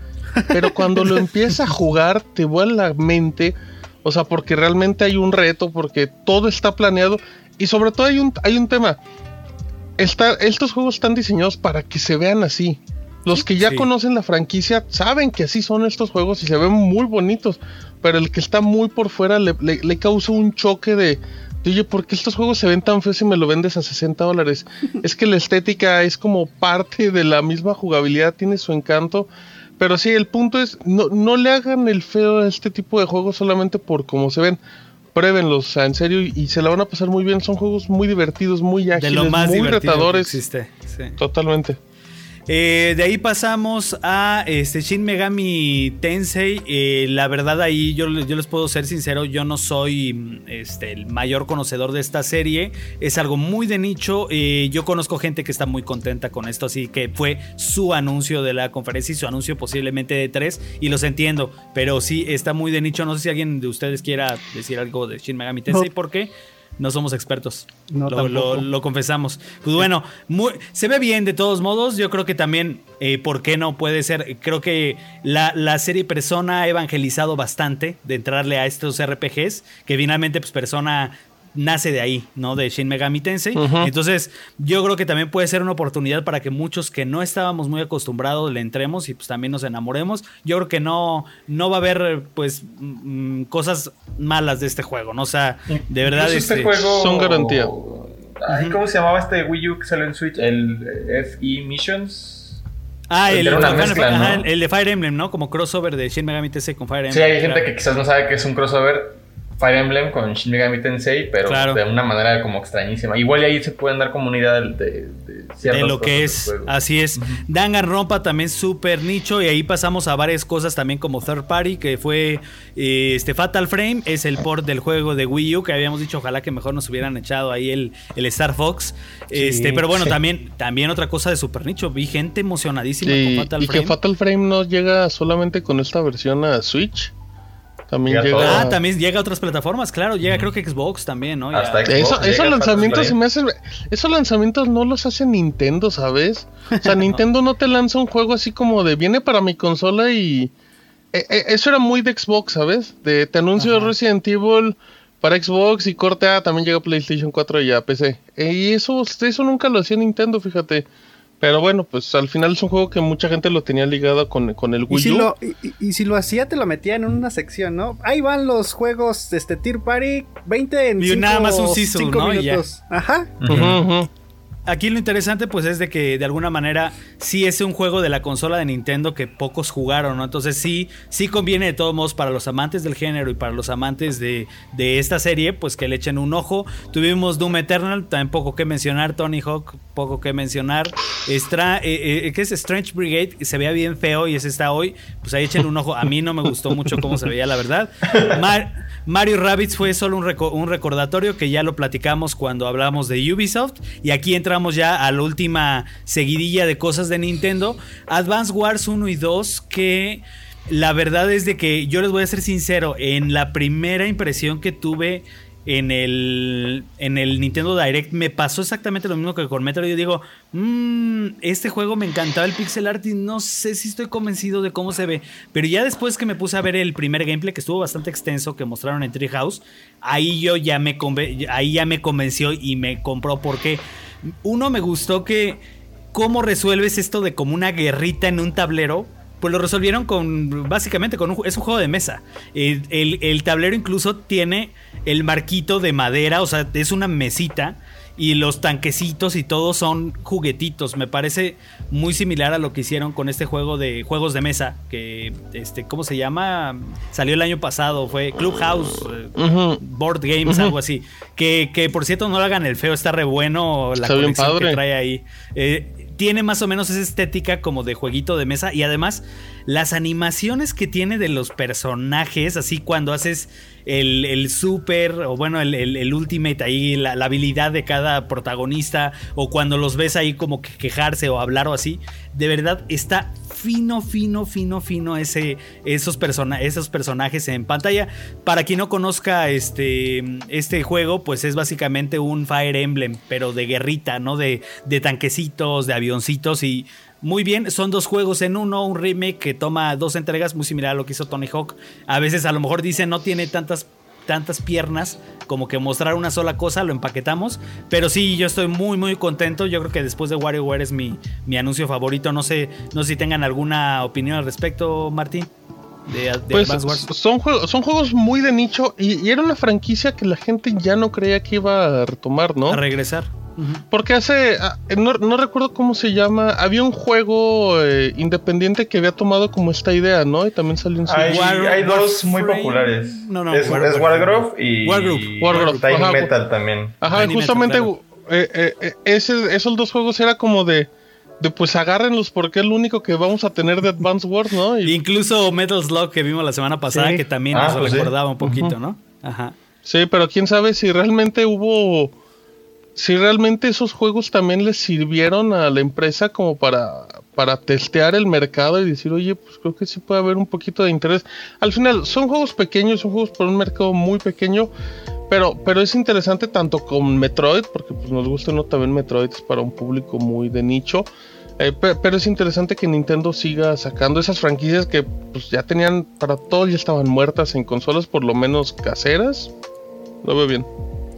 Pero cuando lo empiezas a jugar, te vuelve la mente. O sea, porque realmente hay un reto, porque todo está planeado. Y sobre todo hay un, hay un tema. estos juegos están diseñados para que se vean así. Los que ya conocen la franquicia saben que así son estos juegos y se ven muy bonitos. Pero el que está muy por fuera le causa un choque de, Oye, ¿por qué estos juegos se ven tan feos y me lo vendes a 60 dólares? es que la estética es como parte de la misma jugabilidad, tiene su encanto. Pero sí, el punto es, no, no le hagan el feo a este tipo de juegos solamente por cómo se ven. Pruébenlos, en serio, y, se la van a pasar muy bien. Son juegos muy divertidos, muy ágiles, muy retadores. existe, Totalmente. Eh, de ahí pasamos a este, Shin Megami Tensei. Eh, la verdad ahí yo, yo, les puedo ser sincero, yo no soy este, el mayor conocedor de esta serie. Es algo muy de nicho. Eh, yo conozco gente que está muy contenta con esto, así que fue su anuncio de la conferencia y su anuncio posiblemente de tres. Y los entiendo, pero sí está muy de nicho. No sé si alguien de ustedes quiera decir algo de Shin Megami Tensei, ¿por qué? No somos expertos. No, lo, confesamos. Pues bueno, se ve bien de todos modos. Yo creo que también, eh, ¿por qué no puede ser? Creo que la, la, serie Persona ha evangelizado bastante de entrarle a estos RPGs, que finalmente pues Persona nace de ahí, ¿no? De Shin Megami Tensei. Entonces, yo creo que también puede ser una oportunidad para que muchos que no estábamos muy acostumbrados le entremos y pues también nos enamoremos. Yo creo que no, no va a haber, pues, mm, cosas malas de este juego, ¿no? O sea, de verdad. Este, este, juego. Son garantía. ¿Cómo se llamaba este Wii U que salió en Switch? El FE Missions. Ah, el, el, de Fire Emblem, ¿no? Como crossover de Shin Megami Tensei con Fire Emblem. Sí, hay gente que quizás no sabe que es un crossover Fire Emblem con Shin Megami Tensei, pero de una manera como extrañísima. Igual ahí se pueden dar comunidad de, de, de lo que es, así es. Danganronpa también súper nicho y ahí pasamos a varias cosas también como Third Party, que fue eh, este Fatal Frame, es el port del juego de Wii U, que habíamos dicho ojalá que mejor nos hubieran echado ahí el, el Star Fox. este, pero bueno, también, también otra cosa de super nicho, vi gente emocionadísima con Fatal Frame. Y que Fatal Frame no llega solamente con esta versión a Switch También Llega. Ah, también llega a otras plataformas, claro. Llega creo que Xbox también, ¿no? Ya. Hasta Xbox. Eso- llega esos hasta lanzamientos se me hacen. Esos lanzamientos no los hace Nintendo, ¿sabes? O sea, Nintendo no te lanza un juego así como de viene para mi consola y. eh, eh, eso era muy de Xbox, ¿sabes? De te anuncio Ajá. Resident Evil para Xbox y corte A también llega PlayStation 4 y a PC. Eh, y eso, eso nunca lo hacía Nintendo, fíjate. Pero bueno, pues al final es un juego que mucha gente lo tenía ligado con, con el Y Wii si, U. lo, y, si lo hacía, te lo metía en una sección, ¿no? Ahí van los juegos este, Tier Party, 20 en Y cinco- nada más un season, cinco ¿no? Y ya. minutos. Ajá. Ujú, ujú. Aquí lo interesante pues es de que de alguna manera sí es un juego de la consola de Nintendo que pocos jugaron, ¿no? Entonces sí, sí conviene de todos modos para los amantes del género y para los amantes de, de esta serie, pues que le echen un ojo. Tuvimos Doom Eternal, también poco que mencionar, Tony Hawk, poco que mencionar. Stra eh, eh, ¿Qué es Strange Brigade? Se veía bien feo y ese está hoy, pues ahí echen un ojo. A mí no me gustó mucho cómo se veía, la verdad. Mar- Mario Rabbids fue solo un recordatorio que ya lo platicamos cuando hablamos de Ubisoft. Y aquí entramos ya a la última seguidilla de cosas de Nintendo. Advance Wars 1 y 2 que... La verdad es de que yo les voy a ser sincero, en la primera impresión que tuve en el, en el Nintendo Direct me pasó exactamente lo mismo que con Metro. Yo digo, "Mm, este juego me encantaba el pixel art y no sé si estoy convencido de cómo se ve. Pero ya después que me puse a ver el primer gameplay, que estuvo bastante extenso, que mostraron en Treehouse, ahí yo ya me, ahí ya me convenció y me compró porque uno me gustó que cómo resuelves esto de como una guerrita en un tablero. Pues lo resolvieron con, básicamente, con un, es un juego de mesa. El, el- el tablero incluso tiene el marquito de madera, o sea, es una mesita. Y los tanquecitos y todo son juguetitos. Me parece muy similar a lo que hicieron con este juego de juegos de mesa. Que, este, ¿cómo se llama? Salió el año pasado. Fue Clubhouse. eh. Board Games, algo así. Que, que por cierto no lo hagan el feo, está re bueno la colección que trae ahí. Eh, tiene más o menos esa estética como de jueguito de mesa y además las animaciones que tiene de los personajes, así cuando haces el, el super o bueno, el, el- ultimate ahí, la, la habilidad de cada protagonista o cuando los ves ahí como que quejarse o hablar o así, de verdad está fino, fino, fino, fino ese, esos, persona- esos personajes en pantalla. Para quien no conozca este, este juego, pues es básicamente un Fire Emblem, pero de guerrita, ¿no? De, de tanquecitos, de avioncitos y muy bien, son dos juegos en uno, un remake que toma dos entregas, muy similar a lo que hizo Tony Hawk. A veces a lo mejor dicen no tiene tantas tantas piernas como que mostrar una sola cosa, lo empaquetamos. Pero sí, yo estoy muy, muy contento. Yo creo que después de WarioWare es mi, mi anuncio favorito. No sé, no sé si tengan alguna opinión al respecto, Martín. De, de Pues son juegos, son juegos muy de nicho y, y era una franquicia que la gente ya no creía que iba a retomar, ¿no? A regresar. Porque hace, ah, no, no recuerdo cómo se llama, había un juego eh, independiente que había tomado como esta idea, ¿no? Y también salió en Hay, Switch. War- hay dos muy populares. No, no, es, War- es Wargrove y Wargrove. Wargrove, Time ajá, Metal también. Ajá, Tiny justamente Metal, eh, eh, eh, ese- esos dos juegos era como de, de pues agárrenlos porque es lo único que vamos a tener de Advance Wars, ¿no? Y, Incluso Metal Slug que vimos la semana pasada, Sí. que también Ah, nos pues sí. recordaba un poquito. ¿no? Ajá. sí, pero quién sabe si realmente hubo, si realmente esos juegos también les sirvieron a la empresa como para, para testear el mercado y decir, oye, pues creo que sí puede haber un poquito de interés. Al final, son juegos pequeños, son juegos por un mercado muy pequeño. Pero, pero es interesante tanto con Metroid, porque pues nos gusta no también Metroid es para un público muy de nicho. eh, pe- pero es interesante que Nintendo siga sacando esas franquicias que pues ya tenían para todo ya estaban muertas en consolas por lo menos caseras. Lo veo bien.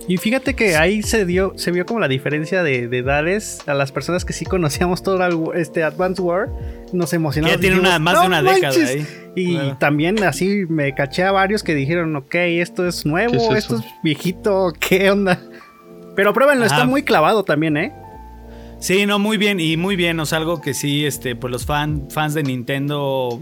Y fíjate que ahí se dio, se vio como la diferencia de, de edades a las personas que sí conocíamos todo el, este Advance War, nos emocionamos. Ya tiene dijimos, una- más de "No una década manches". ahí. Y Claro. también así me caché a varios que dijeron, ok, esto es nuevo, esto es viejito, ¿qué onda? Pero pruébenlo, está Ajá. muy clavado también, ¿eh? Sí, no, muy bien, y muy bien, o sea, algo que sí, este, pues los fan, fans de Nintendo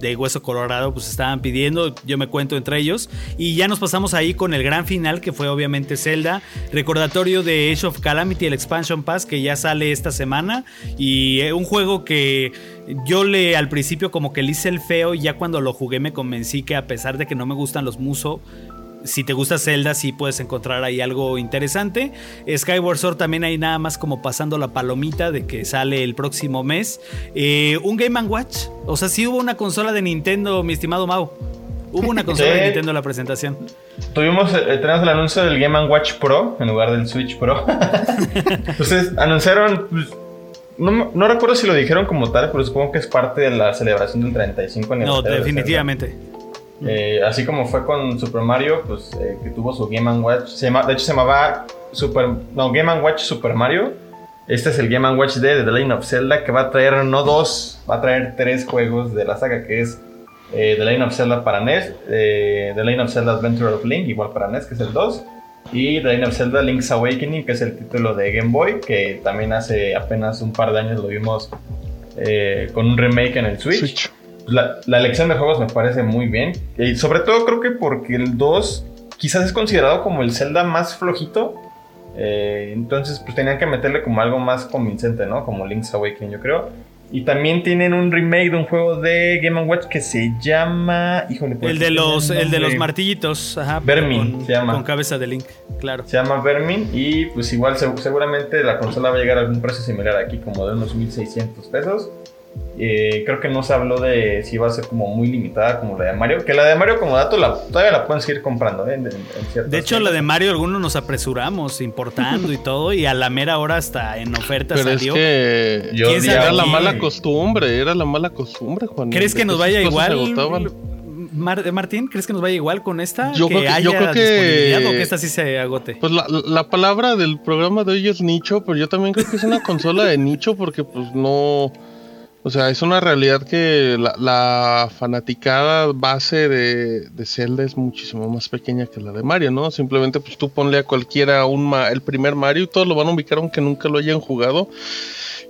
de Hueso Colorado, pues estaban pidiendo, yo me cuento entre ellos, y ya nos pasamos ahí con el gran final, que fue obviamente Zelda, recordatorio de Age of Calamity, el Expansion Pass, que ya sale esta semana, y eh, un juego que yo le al principio como que le hice el feo, y ya cuando lo jugué me convencí que a pesar de que no me gustan los Muso, si te gusta Zelda, sí puedes encontrar ahí algo interesante. Skyward Sword también hay nada más como pasando la palomita de que sale el próximo mes. Eh, un Game Watch. O sea, sí hubo una consola de Nintendo, mi estimado Mau. Hubo una consola de Nintendo en la presentación. Tuvimos, eh, tenemos el anuncio del Game Watch Pro en lugar del Switch Pro. Entonces anunciaron, pues, no, no, recuerdo si lo dijeron como tal, pero supongo que es parte de la celebración del 35 aniversario. No, definitivamente. Eh, así como fue con Super Mario, pues eh, que tuvo su Game Watch. De hecho, se llamaba Super, no, Game Watch Super Mario. Este es el Game Watch D de The Legend of Zelda que va a traer no dos, va a traer tres juegos de la saga que es eh, The Legend of Zelda para NES, The Legend of Zelda Adventure of Link, igual para NES, que es el 2, y The Legend of Zelda Link's Awakening, que es el título de Game Boy, que también hace apenas un par de años lo vimos con un remake en el Switch. La, elección de juegos me parece muy bien. Y sobre todo creo que porque el 2 quizás es considerado como el Zelda más flojito. Eh, entonces pues tenían que meterle como algo más convincente, ¿no? Como Link's Awakening yo creo. Y también tienen un remake de un juego de Game Watch que se llama. Híjole, el de los, el de los martillitos, ajá. Vermin se llama. Con cabeza de Link, claro. Se llama Vermin. Y pues igual seguramente la consola va a llegar a algún precio similar aquí, como de unos 1600 pesos. Eh, creo que no se habló de si iba a ser como muy limitada como la de Mario. Que la de Mario como dato la, todavía la pueden seguir comprando. ¿eh? de hecho, la de Mario algunos nos apresuramos importando y todo y a la mera hora hasta en oferta Pero salió. Es que era la mala costumbre, era la mala costumbre, Juan. ¿Crees que nos vaya igual? Martín, ¿crees que nos vaya igual con esta? Yo que creo que, que... o que esta sí se agote. Pues la, la, palabra del programa de hoy es nicho, pero yo también creo que es una consola de nicho porque pues no o sea, es una realidad que la, fanaticada base de, de, Zelda es muchísimo más pequeña que la de Mario, ¿no? Simplemente pues tú ponle a cualquiera un el primer Mario y todos lo van a ubicar aunque nunca lo hayan jugado.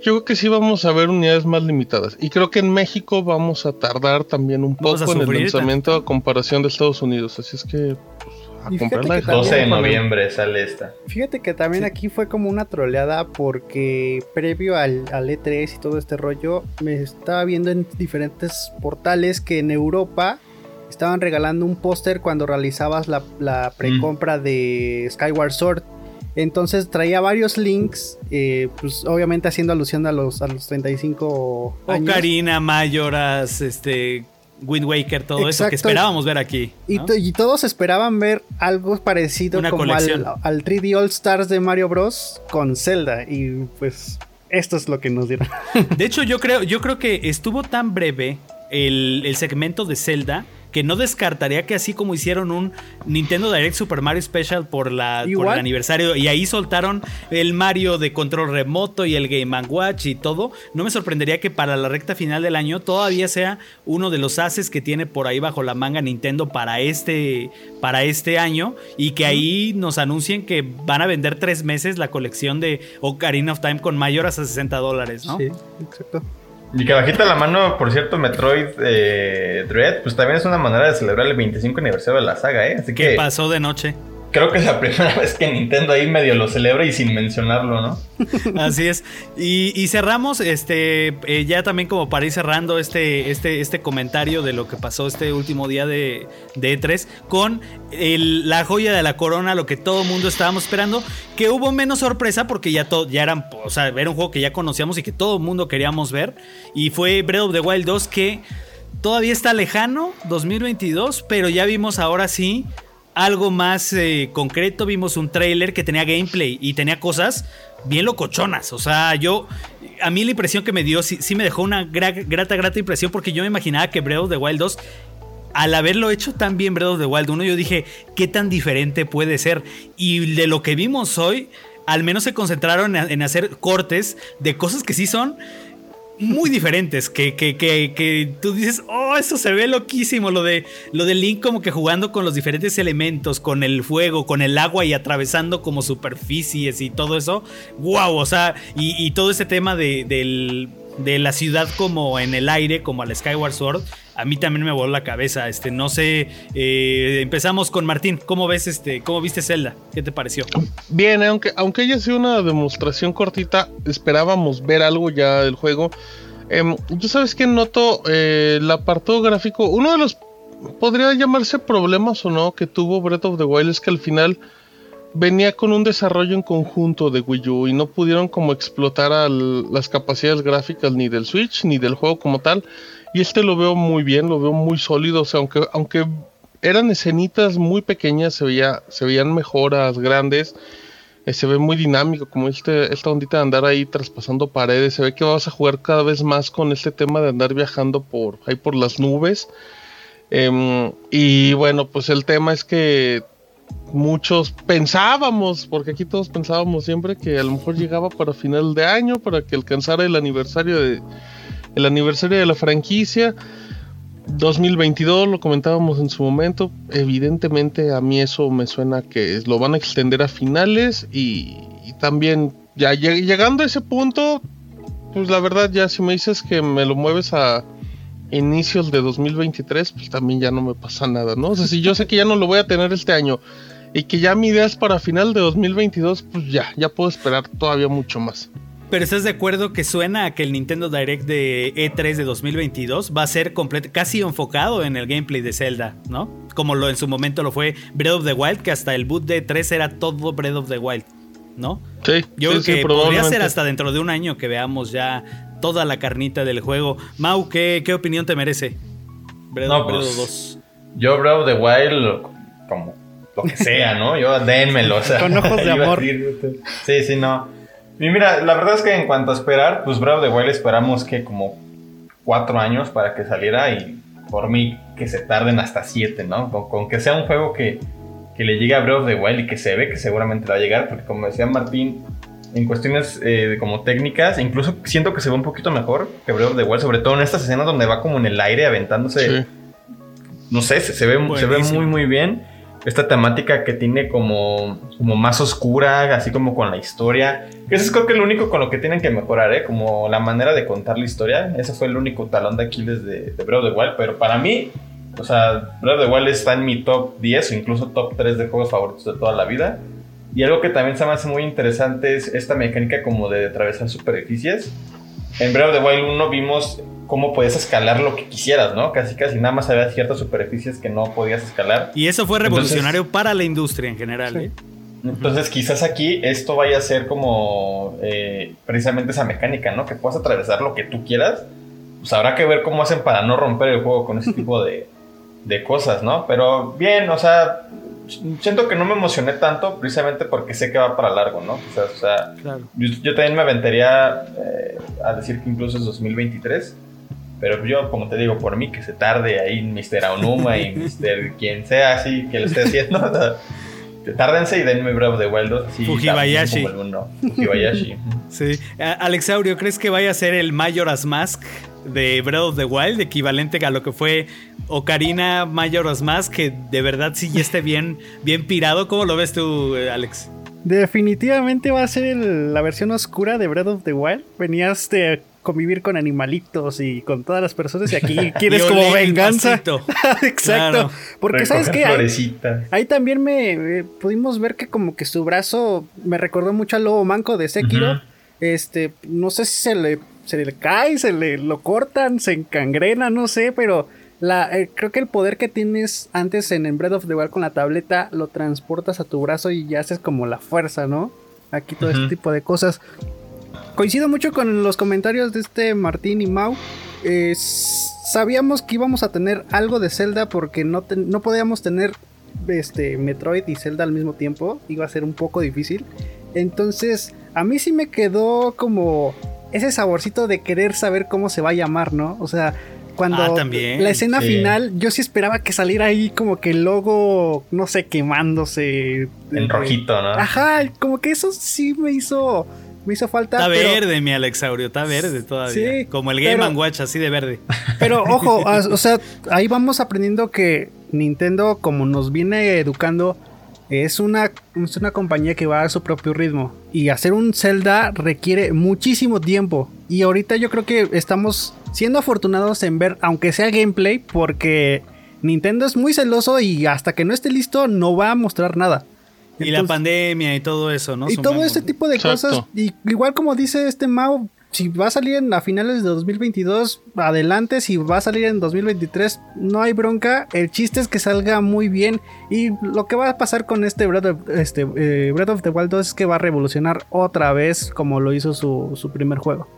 Yo creo que sí vamos a ver unidades más limitadas. Y creo que en México vamos a tardar también un poco en el lanzamiento a comparación de Estados Unidos. Así es que a 12 de noviembre sale esta. Fíjate que también aquí fue como una troleada porque previo al, E3 y todo este rollo, me estaba viendo en diferentes portales que en Europa estaban regalando un póster cuando realizabas la, la precompra de Skyward Sword. Entonces traía varios links, eh, pues obviamente haciendo alusión a los, a los 35 años. Ocarina, Mayoras, este, Wind Waker, todo eso que esperábamos ver aquí. Y, todos esperaban ver algo parecido como al, al, 3D All Stars de Mario Bros. con Zelda. Y pues esto es lo que nos dieron. De hecho, yo creo, yo creo que estuvo tan breve el, el segmento de Zelda que no descartaría que así como hicieron un Nintendo Direct Super Mario Special por, la, por el aniversario y ahí soltaron el Mario de control remoto y el Game Watch y todo, no me sorprendería que para la recta final del año todavía sea uno de los haces que tiene por ahí bajo la manga Nintendo para este, para este año y que ahí nos anuncien que van a vender tres meses la colección de Ocarina of Time con mayor hasta 60 dólares, ¿no? Sí, exacto. Y que bajita la mano, por cierto, Metroid eh, Dread, pues también es una manera de celebrar el 25 aniversario de la saga, ¿eh? Así que. ¿Qué pasó de noche? Creo que es la primera vez que Nintendo ahí medio lo celebra y sin mencionarlo, ¿no? Así es. Y, cerramos, este, eh, ya también como para ir cerrando este, este, este comentario de lo que pasó este último día de, de E3 con la joya de la corona, lo que todo el mundo estábamos esperando, que hubo menos sorpresa porque ya, todo, ya eran, o sea, era un juego que ya conocíamos y que todo el mundo queríamos ver. Y fue Breath of the Wild 2 que todavía está lejano, 2022, pero ya vimos ahora sí algo más eh, concreto. Vimos un trailer que tenía gameplay y tenía cosas bien locochonas. O sea, yo. A mí la impresión que me dio sí, me dejó una grata, grata impresión porque yo me imaginaba que Breath of the Wild 2 al haberlo hecho tan bien Breath of the Wild 1, yo dije, ¿qué tan diferente puede ser? Y de lo que vimos hoy, al menos se concentraron en hacer cortes de cosas que sí son muy diferentes que, que, que, tú dices, oh, eso se ve loquísimo, lo de, lo de Link como que jugando con los diferentes elementos, con el fuego, con el agua y atravesando como superficies y todo eso, wow, o sea, y, todo ese tema de, de la ciudad como en el aire, como al Skyward Sword, a mí también me voló la cabeza. Este, no sé, eh, empezamos con Martín. ¿Cómo ves este, cómo viste Zelda? ¿Qué te pareció? Bien, aunque, aunque haya sido una demostración cortita, esperábamos ver algo ya del juego. Eh, yo sabes que noto eh, el apartado gráfico. Uno de los podría llamarse problemas o no que tuvo Breath of the Wild es que al final venía con un desarrollo en conjunto de Wii U y no pudieron como explotar las capacidades gráficas ni del Switch ni del juego como tal. Y este lo veo muy bien, lo veo muy sólido. O sea, aunque, aunque eran escenitas muy pequeñas, se, veía, se veían mejoras grandes. eh, se ve muy dinámico, como este, esta ondita de andar ahí traspasando paredes. Se ve que vas a jugar cada vez más con este tema de andar viajando por ahí por las nubes. Em, y bueno, pues el tema es que muchos pensábamos, porque aquí todos pensábamos siempre que a lo mejor llegaba para final de año, para que alcanzara el aniversario de el aniversario de la franquicia. 2022 lo comentábamos en su momento. Evidentemente a mí eso me suena que lo van a extender a finales y, también ya lleg- llegando a ese punto, pues la verdad ya si me dices que me lo mueves a inicios de 2023, pues también ya no me pasa nada, ¿no? O sea, si yo sé que ya no lo voy a tener este año y que ya mi idea es para final de 2022, pues ya, ya puedo esperar todavía mucho más. Pero ¿estás de acuerdo que suena a que el Nintendo Direct de E3 de 2022 va a ser casi enfocado en el gameplay de Zelda, ¿no? Como lo en su momento lo fue Breath of the Wild, que hasta el boot de E3 era todo Breath of the Wild, ¿no? Sí, Yo sí, creo sí, que podría probablemente. ser hasta dentro de un año que veamos ya toda la carnita del juego. Mau, ¿qué, qué opinión te merece? Breath, No, Breath pues, 2. Yo, Breath of the Wild, como lo que sea, ¿no? Yo, dénmelo, o sea. Con ojos de amor. decir, Sí, sí, no. Y mira, la verdad es que en cuanto a esperar, pues Breath of the Wild esperamos que como cuatro años para que saliera y por mí que se tarden hasta siete, ¿no? Con, con que sea un juego que, que le llegue a Breath of the Wild y que se ve que seguramente va a llegar, porque como decía Martín, en cuestiones eh, de como técnicas, incluso siento que se ve un poquito mejor que Breath of the Wild, sobre todo en estas escenas donde va como en el aire aventándose Sí. no sé, se, se ve, se ve muy muy bien. Esta temática que tiene como, como más oscura, así como con la historia. Eso es creo que lo único con lo que tienen que mejorar, ¿eh? Como la manera de contar la historia. Ese fue el único talón de Aquiles de, de Breath of the Wild. Pero para mí, o sea, Breath of the Wild está en mi top 10 o incluso top 3 de juegos favoritos de toda la vida. Y algo que también se me hace muy interesante es esta mecánica como de atravesar superficies. En Breath of the Wild 1 vimos cómo podías escalar lo que quisieras, ¿no? Casi casi nada más había ciertas superficies que no podías escalar. Y eso fue Entonces- revolucionario para la industria en general. Sí. ¿eh? Entonces quizás aquí esto vaya a ser como eh, precisamente esa mecánica, ¿no? Que puedas atravesar lo que tú quieras. Pues habrá que ver cómo hacen para no romper el juego con ese tipo de, de cosas, ¿no? Pero bien, o sea, siento que no me emocioné tanto precisamente porque sé que va para largo, ¿no? O sea, o sea, Claro. yo, yo también me aventaría eh, a decir que incluso es 2023. Pero yo, como te digo, por mí que se tarde ahí Mr. Aonuma y Mr. quien sea así que lo esté haciendo. o sea, Tárdense y denme Breath of the Wild 2. así, Fujibayashi. como. Fujibayashi. Sí. Alexaurio, ¿crees que vaya a ser el Majora's Mask de Breath of the Wild, equivalente a lo que fue Ocarina Majora's Mask, que de verdad sí ya esté bien, bien pirado? ¿Cómo lo ves tú, eh, Alex? Definitivamente va a ser el- la versión oscura de Breath of the Wild. Venías de convivir con animalitos y con todas las personas y aquí quieres como venganza. Exacto. Claro. Porque sabes que ahí, también me eh, pudimos ver que como que su brazo me recordó mucho al lobo manco de Sekiro. Este, no sé si se le, se le cae, se le lo cortan, se encangrena, no sé, pero la, eh, creo que el poder que tienes antes en, en Breath of the Wild con la tableta lo transportas a tu brazo y ya haces como la fuerza, ¿no? Aquí todo este tipo de cosas. Coincido mucho con los comentarios de este Martín y Mau. Eh, sabíamos que íbamos a tener algo de Zelda porque no, ten- no podíamos tener este Metroid y Zelda al mismo tiempo. Iba a ser un poco difícil. Entonces, a mí sí me quedó como ese saborcito de querer saber cómo se va a llamar, ¿no? O sea, cuando Ah, también. la escena Sí. final, yo sí esperaba que saliera ahí como que el logo, no sé, quemándose. En rojito, ¿no? Ajá, como que eso sí me hizo, me hizo falta. Está pero- verde, mi Alexaurio, está verde todavía. Sí, Como el Game pero- Watch, así de verde. Pero ojo, o sea, ahí vamos aprendiendo que Nintendo, como nos viene educando, es una, es una compañía que va a su propio ritmo. Y hacer un Zelda requiere muchísimo tiempo. Y ahorita yo creo que estamos siendo afortunados en ver, aunque sea gameplay, porque Nintendo es muy celoso y hasta que no esté listo no va a mostrar nada. Y la pandemia y todo eso, ¿no? y todo este tipo de Exacto. cosas. Y igual como dice este Mao, si va a salir en, a finales de 2022, adelante. Si va a salir en 2023, no hay bronca. El chiste es que salga muy bien. Y lo que va a pasar con este Breath of, este, eh, Breath of the Wild 2 es que va a revolucionar otra vez como lo hizo su, su primer juego.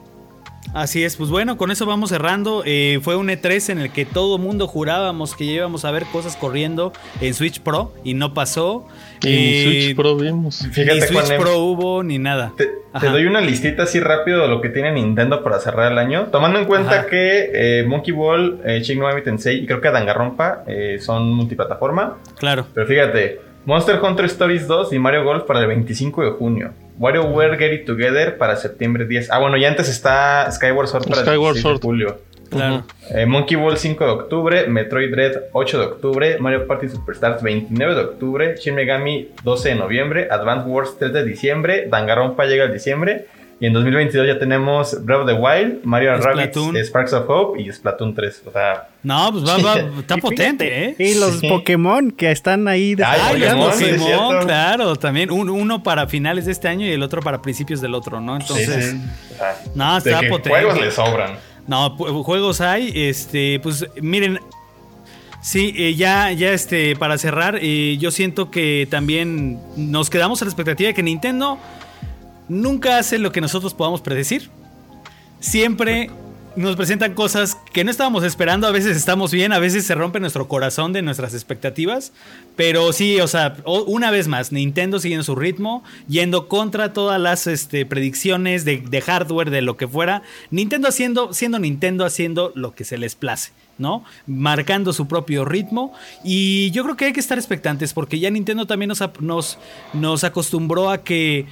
Así es, pues bueno, con eso vamos cerrando. Eh, fue un E3 en el que todo mundo jurábamos que íbamos a ver cosas corriendo en Switch Pro y no pasó. Y Eh, Switch Pro vimos. ni Fíjate, Switch Pro hubo ni nada. Te, doy una listita así rápido de lo que tiene Nintendo para cerrar el año. Tomando en cuenta Ajá. que eh, Monkey Ball, eh, Shin Megami Tensei y creo que Danganronpa eh, son multiplataforma. Claro. Pero fíjate, Monster Hunter Stories 2 y Mario Golf para el 25 de junio. WarioWare Get It Together para septiembre 10. Ah, bueno, y antes está Skyward Sword para Skyward el 16 Sword. de julio. Claro. Eh, Monkey Ball 5 de octubre, Metroid Dread 8 de octubre, Mario Party Superstars 29 de octubre, Shin Megami 12 de noviembre, Advance Wars 3 de diciembre, Danganronpa llega el diciembre y en 2022 ya tenemos Breath of the Wild, Mario and Rabbids, Splatoon. eh, Sparks of Hope y Splatoon 3. O sea, No, pues va, va, está potente, ¿eh? Y los Sí. Pokémon que están ahí de Ay, Ay, los Pokémon, Pokémon, claro, también. Un- uno para finales de este año y el otro para principios del otro, ¿no? Entonces, sí, sí. O sea, no, de está que potente. juegos le sobran. No, juegos hay, este, pues miren, sí, eh, ya, ya, este, para cerrar, eh, yo siento que también nos quedamos a la expectativa de que Nintendo nunca hace lo que nosotros podamos predecir. Siempre nos presentan cosas que no estábamos esperando, a veces estamos bien, a veces se rompe nuestro corazón de nuestras expectativas, pero sí, o sea, una vez más, Nintendo siguiendo su ritmo, yendo contra todas las este, predicciones de, hardware, de lo que fuera, Nintendo haciendo, siendo Nintendo haciendo lo que se les place. ¿no? Marcando su propio ritmo. Y yo creo que hay que estar expectantes porque ya Nintendo también nos acostumbró a que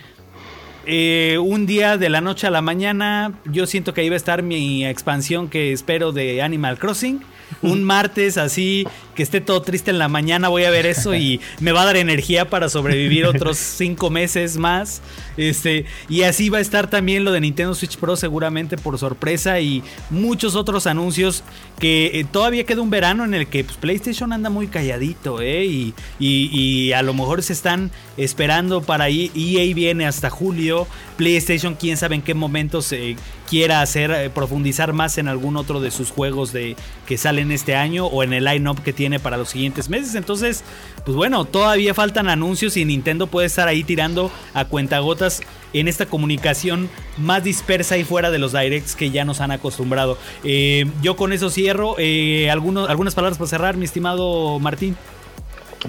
eh, un día de la noche a la mañana, yo siento que ahí va a estar mi expansión que espero de Animal Crossing. Un martes así, que esté todo triste en la mañana, voy a ver eso y me va a dar energía para sobrevivir otros cinco meses más. Este, y así va a estar también lo de Nintendo Switch Pro seguramente por sorpresa y muchos otros anuncios que eh, todavía queda un verano en el que pues, PlayStation anda muy calladito, ¿eh? Y, y- y a lo mejor se están esperando para ahí. EA viene hasta julio. PlayStation, quién sabe en qué momento se quiera hacer, eh, profundizar más en algún otro de sus juegos de, que salen este año o en el line-up que tiene para los siguientes meses. Entonces, pues bueno, todavía faltan anuncios y Nintendo puede estar ahí tirando a cuentagotas en esta comunicación más dispersa y fuera de los directs que ya nos han acostumbrado. Eh, yo con eso cierro. Eh, algunos, algunas palabras para cerrar, mi estimado Martín.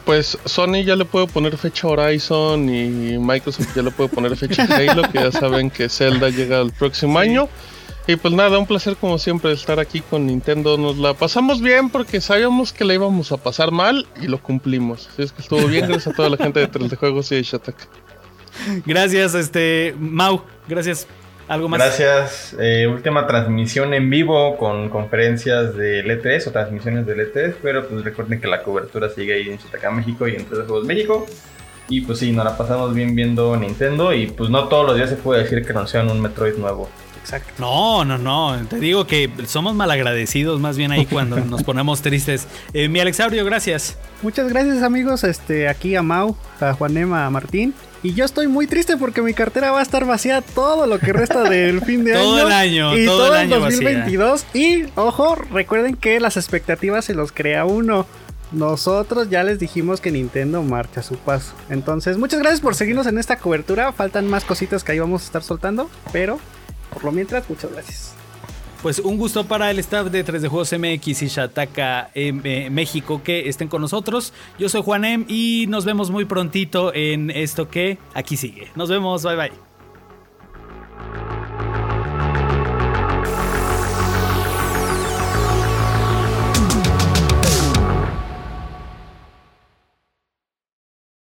Pues Sony ya le puede poner fecha Horizon y Microsoft ya le puede poner fecha Halo, que ya saben que Zelda llega el próximo año. Y pues nada, un placer como siempre estar aquí con Nintendo. Nos la pasamos bien porque sabíamos que la íbamos a pasar mal y lo cumplimos. Así es que estuvo bien, gracias a toda la gente de 3D Juegos y de Shatak. Gracias, este Mau. Gracias. ¿Algo más? Gracias. Eh, última transmisión en vivo con conferencias del E3 o transmisiones del E3. Pero pues recuerden que la cobertura sigue ahí en Chataca, México y en 3D Juegos México. Y pues sí, nos la pasamos bien viendo Nintendo. Y pues no todos los días se puede decir que anuncian un Metroid nuevo. Exacto. No, no, no. Te digo que somos malagradecidos más bien ahí cuando nos ponemos tristes. Eh, mi Alexaurio, gracias. Muchas gracias amigos, este, aquí a Mau, a Juanema, a Martín. Y yo estoy muy triste porque mi cartera va a estar vacía todo lo que resta del fin de Todo año. el año, y todo el año 2022. Y ojo, recuerden que las expectativas se los crea uno. Nosotros ya les dijimos que Nintendo marcha a su paso. Entonces, muchas gracias por seguirnos en esta cobertura. Faltan más cositas que ahí vamos a estar soltando. Pero, por lo mientras, muchas gracias. Pues un gusto para el staff de 3D Juegos MX y Shataka em, eh, México que estén con nosotros. Yo soy Juanem y nos vemos muy prontito en esto que aquí sigue. Nos vemos, bye bye.